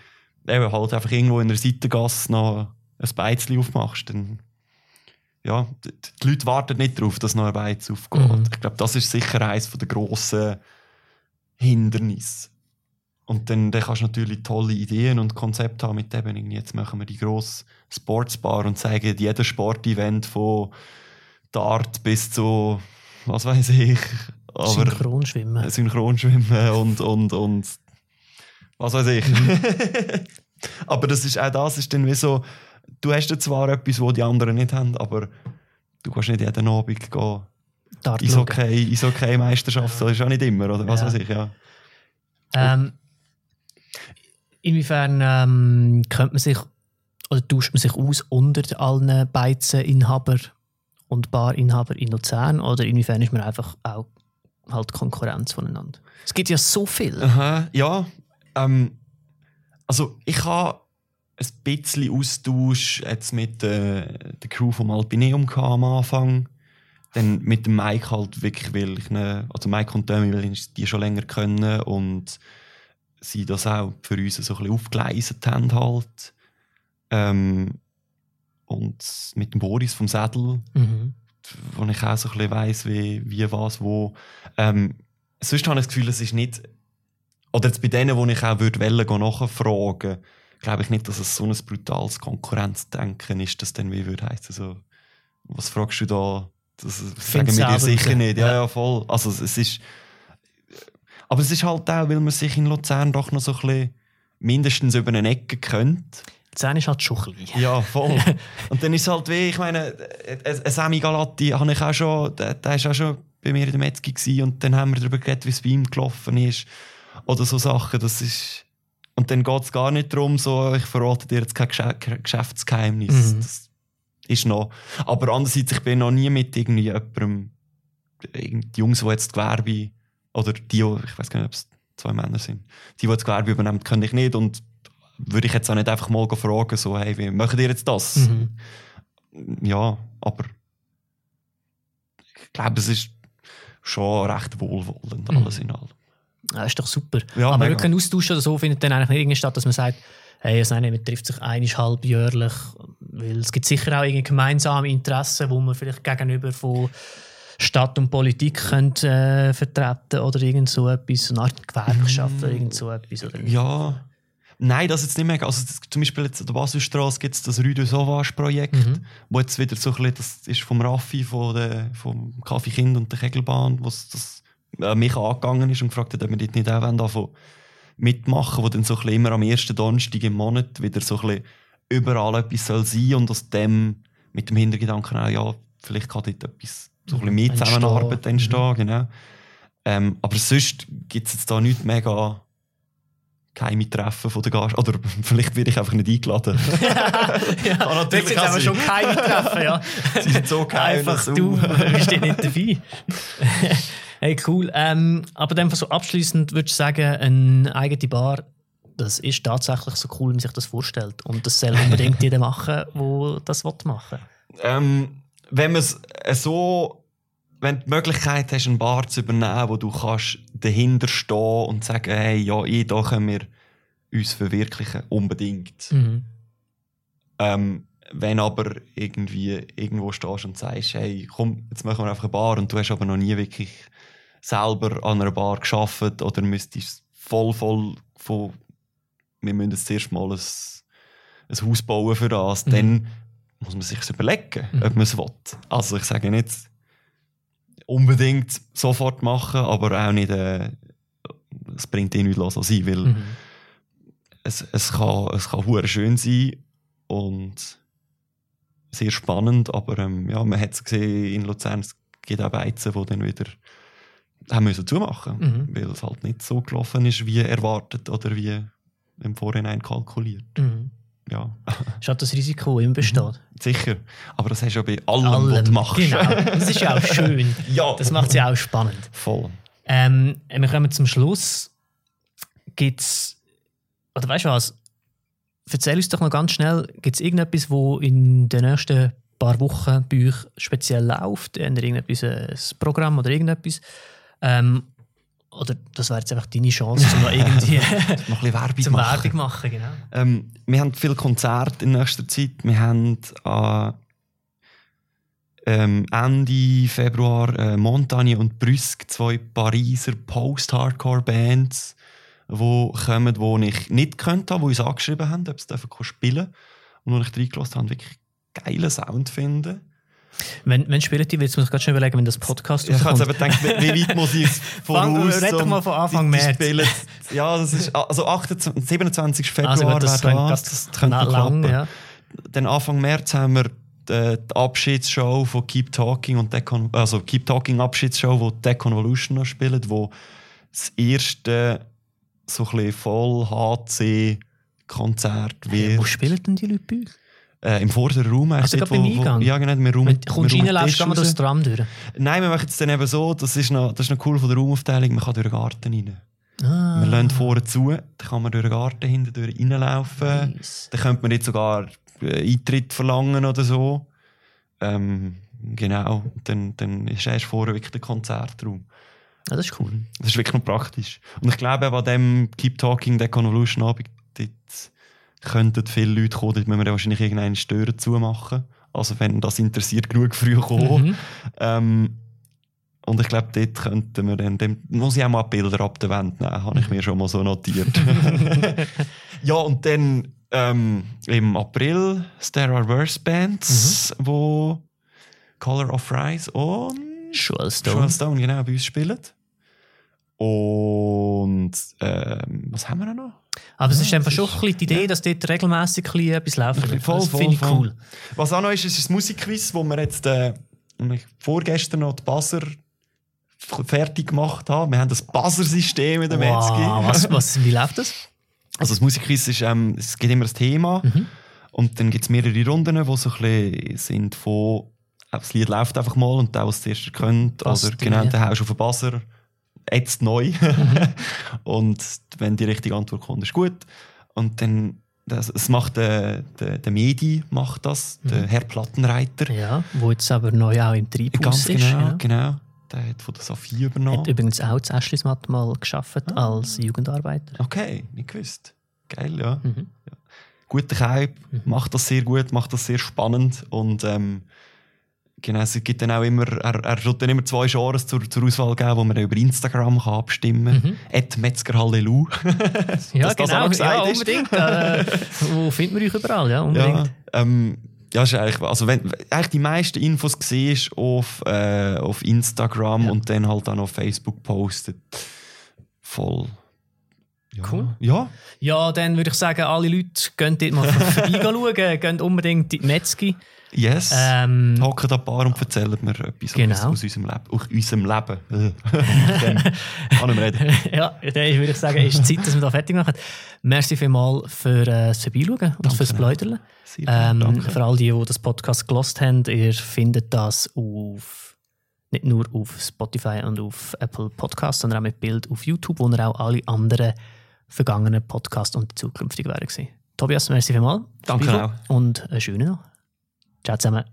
eben halt einfach irgendwo in der Seitengasse noch ein Beizli aufmachst, dann ja, die, die Leute warten nicht darauf, dass noch ein Beiz aufgeht. Mhm. Ich glaube, das ist sicher eines der grossen Hindernisse. Und dann, dann kannst du natürlich tolle Ideen und Konzepte haben mit eben, irgendwie, jetzt machen wir die grosse Sportsbar und zeigen jedes Sportevent von Dart bis zu, was weiß ich, aber Synchronschwimmen. Synchronschwimmen und, und, und was weiß ich. (laughs) aber das ist, auch das ist dann wie so, du hast ja zwar etwas, was die anderen nicht haben, aber du kannst nicht jeden Abend gehen. Dart schauen. Eishockey, Eishockey-Meisterschaft, so ist auch nicht immer, oder was Ja. weiß ich, ja. Ähm, inwiefern ähm, könnte man sich oder tauscht man sich aus unter allen Beizeninhaber und Barinhaber in Luzern oder inwiefern ist man einfach auch halt Konkurrenz voneinander? Es gibt ja so viel. Aha, ja. Ähm, also ich habe ein bisschen Austausch jetzt mit äh, der Crew vom Alpineum am Anfang. Dann mit dem Mike halt wirklich, weil ich ne, also Mike und Dömi, weil ich die schon länger kennen und sie das auch für uns so ein bisschen aufgeleistet haben halt. Ähm, und mit dem Boris vom Sädel, Mhm. wo ich auch so ein bisschen weiss, wie, wie was, wo. Ähm, sonst habe ich das Gefühl, es ist nicht. Oder jetzt bei denen, wo ich auch würde wollen, nachfragen, glaube ich nicht, dass es so ein brutales Konkurrenzdenken ist, das dann wie würde heißen. So, was fragst du da? Das sagen wir dir sicher nicht. Ja, Ja. voll. Also es ist. Aber es ist halt auch, weil man sich in Luzern doch noch so ein bisschen mindestens über eine Ecke kennt. Luzern ist halt schon klein. Ja, voll. (laughs) Und dann ist es halt wie, ich meine, ein Semi Galatti habe ich auch schon, der, der ist auch schon bei mir in der Metzgi und dann haben wir darüber geredet, wie es bei ihm gelaufen ist. Oder so Sachen, das ist... Und dann geht es gar nicht darum, so, ich verrate dir jetzt kein Geschäftsgeheimnis. Mhm. Das ist noch... Aber andererseits, ich bin noch nie mit irgendwie jemandem, die Jungs, die jetzt Gewerbe, oder die, ich weiß gar nicht, ob es zwei Männer sind, die, die das Gewerbe übernehmen, können ich nicht und würde ich jetzt auch nicht einfach mal fragen, so, hey, wie macht ihr jetzt das? Mhm. Ja, aber ich glaube, es ist schon recht wohlwollend, Mhm. alles in allem. Ja, ist doch super. Ja, Aber mega. wirklich ein Austausch oder so findet dann eigentlich nicht irgendwie statt, dass man sagt, hey, also nein, man trifft sich einig halbjährlich, weil es gibt sicher auch irgendwie gemeinsame Interessen, wo man vielleicht gegenüber von Stadt und Politik könnte, äh, vertreten oder irgend so etwas, eine Art Gewerkschaft oder irgend so etwas. Oder? Ja. Nein, das jetzt nicht mehr. Also zum Beispiel jetzt an der Baselstrasse gibt es das Rue de Sauvage-Projekt, Mhm. wo jetzt wieder so ein bisschen, das ist vom Raffi, von der, vom Kaffee Kind und der Kegelbahn, wo das äh, mich angegangen ist und gefragt hat, ob wir dort nicht auch davon mitmachen, wo dann so ein bisschen immer am ersten Donnerstag im Monat wieder so ein bisschen überall etwas soll sein und aus dem mit dem Hintergedanken auch, ja, vielleicht kann dort etwas, so ein bisschen mehr Entstehen. Zusammenarbeit Mhm. entstehen, genau. Ähm, aber sonst gibt es jetzt da nichts mega geheime Treffen von der Gast. Oder (laughs) vielleicht werde ich einfach nicht eingeladen. (laughs) ja, Kann natürlich sind aber schon keine Treffen, ja. (laughs) Sie sind so geil. Einfach so. du bist ja nicht dabei. hey, cool. Ähm, aber dann so abschließend würde ich sagen, eine eigene Bar, das ist tatsächlich so cool, wie man sich das vorstellt. Und das soll unbedingt jeder machen, der das machen will. Ähm, wenn man es äh, so, wenn du die Möglichkeit hast, einen Bar zu übernehmen, wo du kannst dahinter stehen und sagen, hey, ja, ich, da können wir uns verwirklichen, unbedingt. Mhm. Ähm, wenn aber irgendwie irgendwo stehst und sagst, hey, komm, jetzt machen wir einfach eine Bar und du hast aber noch nie wirklich selber an einer Bar geschafft oder müsstest voll, voll von, wir müssen jetzt zuerst mal ein, ein Haus bauen für das, Mhm. dann muss man sich überlegen, Mhm. ob man es will. Also ich sage nicht unbedingt sofort machen, aber auch nicht, äh, es bringt eh nichts, so sein, weil Mhm. es, es kann, es kann schön sein und sehr spannend, aber ähm, ja, man hat es gesehen in Luzern, es gibt auch Beizen, die dann wieder haben müssen zumachen, Mhm. weil es halt nicht so gelaufen ist, wie erwartet oder wie im Vorhinein kalkuliert. Mhm. Ja, Ist halt das Risiko immer besteht. sicher. Aber das hast du ja bei allem, was du machst. Genau. Das ist ja auch (laughs) schön. ja, Das macht es ja auch spannend. voll. Ähm, wir kommen zum Schluss. Gibt's, oder weißt du was? Erzähl uns doch noch ganz schnell, gibt es irgendetwas, wo in den nächsten paar Wochen bei euch speziell läuft? Habt ihr irgendetwas, äh, ein Programm oder irgendetwas? Ähm, oder das wäre jetzt einfach deine Chance, um noch irgendwie (laughs) (laughs) Noch ein Werbung zum machen. Werbung machen, genau. Ähm, wir haben viele Konzerte in nächster Zeit. Wir haben äh, ähm, Ende Februar äh, Montagne und Brüsk, zwei Pariser Post-Hardcore-Bands, die kommen, die ich nicht könnte, die uns angeschrieben haben, ob sie dürfen spielen Und wo ich reingelassen habe, wirklich geilen Sound finden. Wenn, wenn spielt die, jetzt muss ich gerade schon überlegen, wenn das Podcast Ich habe eben gedacht, wie weit muss ich es (laughs) voraus? red doch mal von Anfang März. spielen- Ja, das ist also 28, 27. Februar Also das wäre könnte- das. das könnte lang, klappen. ja. Dann Anfang März haben wir die, die Abschiedsshow von Keep Talking und Decon, also Keep Talking Abschiedsshow, wo Deconvolution noch spielt, wo das erste so ein voll HC Konzert wird. Wo spielen denn die Leute bei euch? Äh, Im vorderen Raum. Also dort, beim Eingang? ja, genau. Wir Raum, Wenn du kommst wir rein, Raum läufst Tisch du mal raus. das Tram durch. Nein, wir machen es dann eben so, das ist noch, das ist noch cool von der Raumaufteilung, man kann durch den Garten rein. Ah, Wir lassen vorne zu, dann kann man durch den Garten hinten durch reinlaufen. nice. Dann könnte man jetzt sogar äh, Eintritt verlangen oder so. Ähm, genau, dann, dann ist erst vorne wirklich der Konzertraum. Ja, das ist cool. Das ist wirklich noch praktisch. Und ich glaube, an dem Keep Talking, der Convolution Abend, könnten viele Leute kommen, dort müssen wir wahrscheinlich irgendeinen Stören zumachen. Also wenn das interessiert, genug früh kommen. Mhm. Ähm, und ich glaube, dort könnten wir dann, dann muss ich auch mal Bilder ab der Wand nehmen, habe ich mir schon mal so notiert. (laughs) ja, und dann ähm, im April das There Are Worse Bands, wo Color of Rise und Joel Joel Stone. Stone genau bei uns spielen. Und ähm, was haben wir noch? Aber es Ja, ist einfach das schon ist- ein bisschen die Idee, dass dort regelmäßig ein bisschen etwas laufen wird. Voll, das voll, finde ich voll. cool. Was auch noch ist, ist ein Musikquiz, wo wir jetzt äh, vorgestern noch die Buzzer fertig gemacht haben. Wir haben das Buzzer-System in der Metzgi. Wow, was, was, wie läuft das? (laughs) Also das Musikquiz ist, ähm, es gibt immer ein Thema Mhm. und dann gibt es mehrere Runden, die so ein bisschen sind von äh, das Lied läuft einfach mal und der, was das erste kennt, Passt oder genau, ja. dann haust du auf den Buzzer, jetzt neu. (laughs) und wenn die richtige Antwort kommt, ist gut. Und dann, das, es macht der, der, der Medi macht das, der Herr Plattenreiter. Ja, wo jetzt aber neu auch im Treibhaus Ganz ist. genau, ja. genau. Der hat von der Sophie übernommen. Hat übrigens auch das Aschlismat mal geschafft Ah. als Jugendarbeiter. Okay, nicht gewusst. Geil, ja. Mhm. Guter Kaib, macht das sehr gut, macht das sehr spannend und ähm, genau, es gibt dann auch immer, er, er tut dann immer zwei Genres zur, zur Auswahl geben, wo man über Instagram kann abstimmen kann. Mhm. Metzgerhallelu. (laughs) Ja, Dass das auch genau. ja, unbedingt. äh, wo finden wir euch überall? Ja, ja, unbedingt. ähm, ja, ist eigentlich, also wenn, eigentlich die meisten Infos siehst auf, äh, auf Instagram Ja. und dann halt auch auf Facebook postet. Voll. Ja. Cool. Ja, Ja, dann würde ich sagen, alle Leute gehen dort mal (laughs) vorbeischauen, gehen unbedingt in die Metzgi. Yes. Ähm, Hocken da ein paar und erzählen mir etwas Genau. aus, aus unserem Leben. (laughs) Aus unserem Leben. Kann ich reden. (laughs) ja, dann würde ich sagen, ist Zeit, dass wir da fertig machen. Merci vielmals für äh, das Vorbeischauen und fürs gerne, Ähm, danke. für alle, die, die das Podcast gelost haben, ihr findet das auf, nicht nur auf Spotify und auf Apple Podcasts, sondern auch mit Bild auf YouTube, wo ihr auch alle anderen vergangenen Podcasts und die zukünftigen werden. Tobias, merci vielmals. Danke Spiegel. Und einen schönen noch. Ciao zusammen.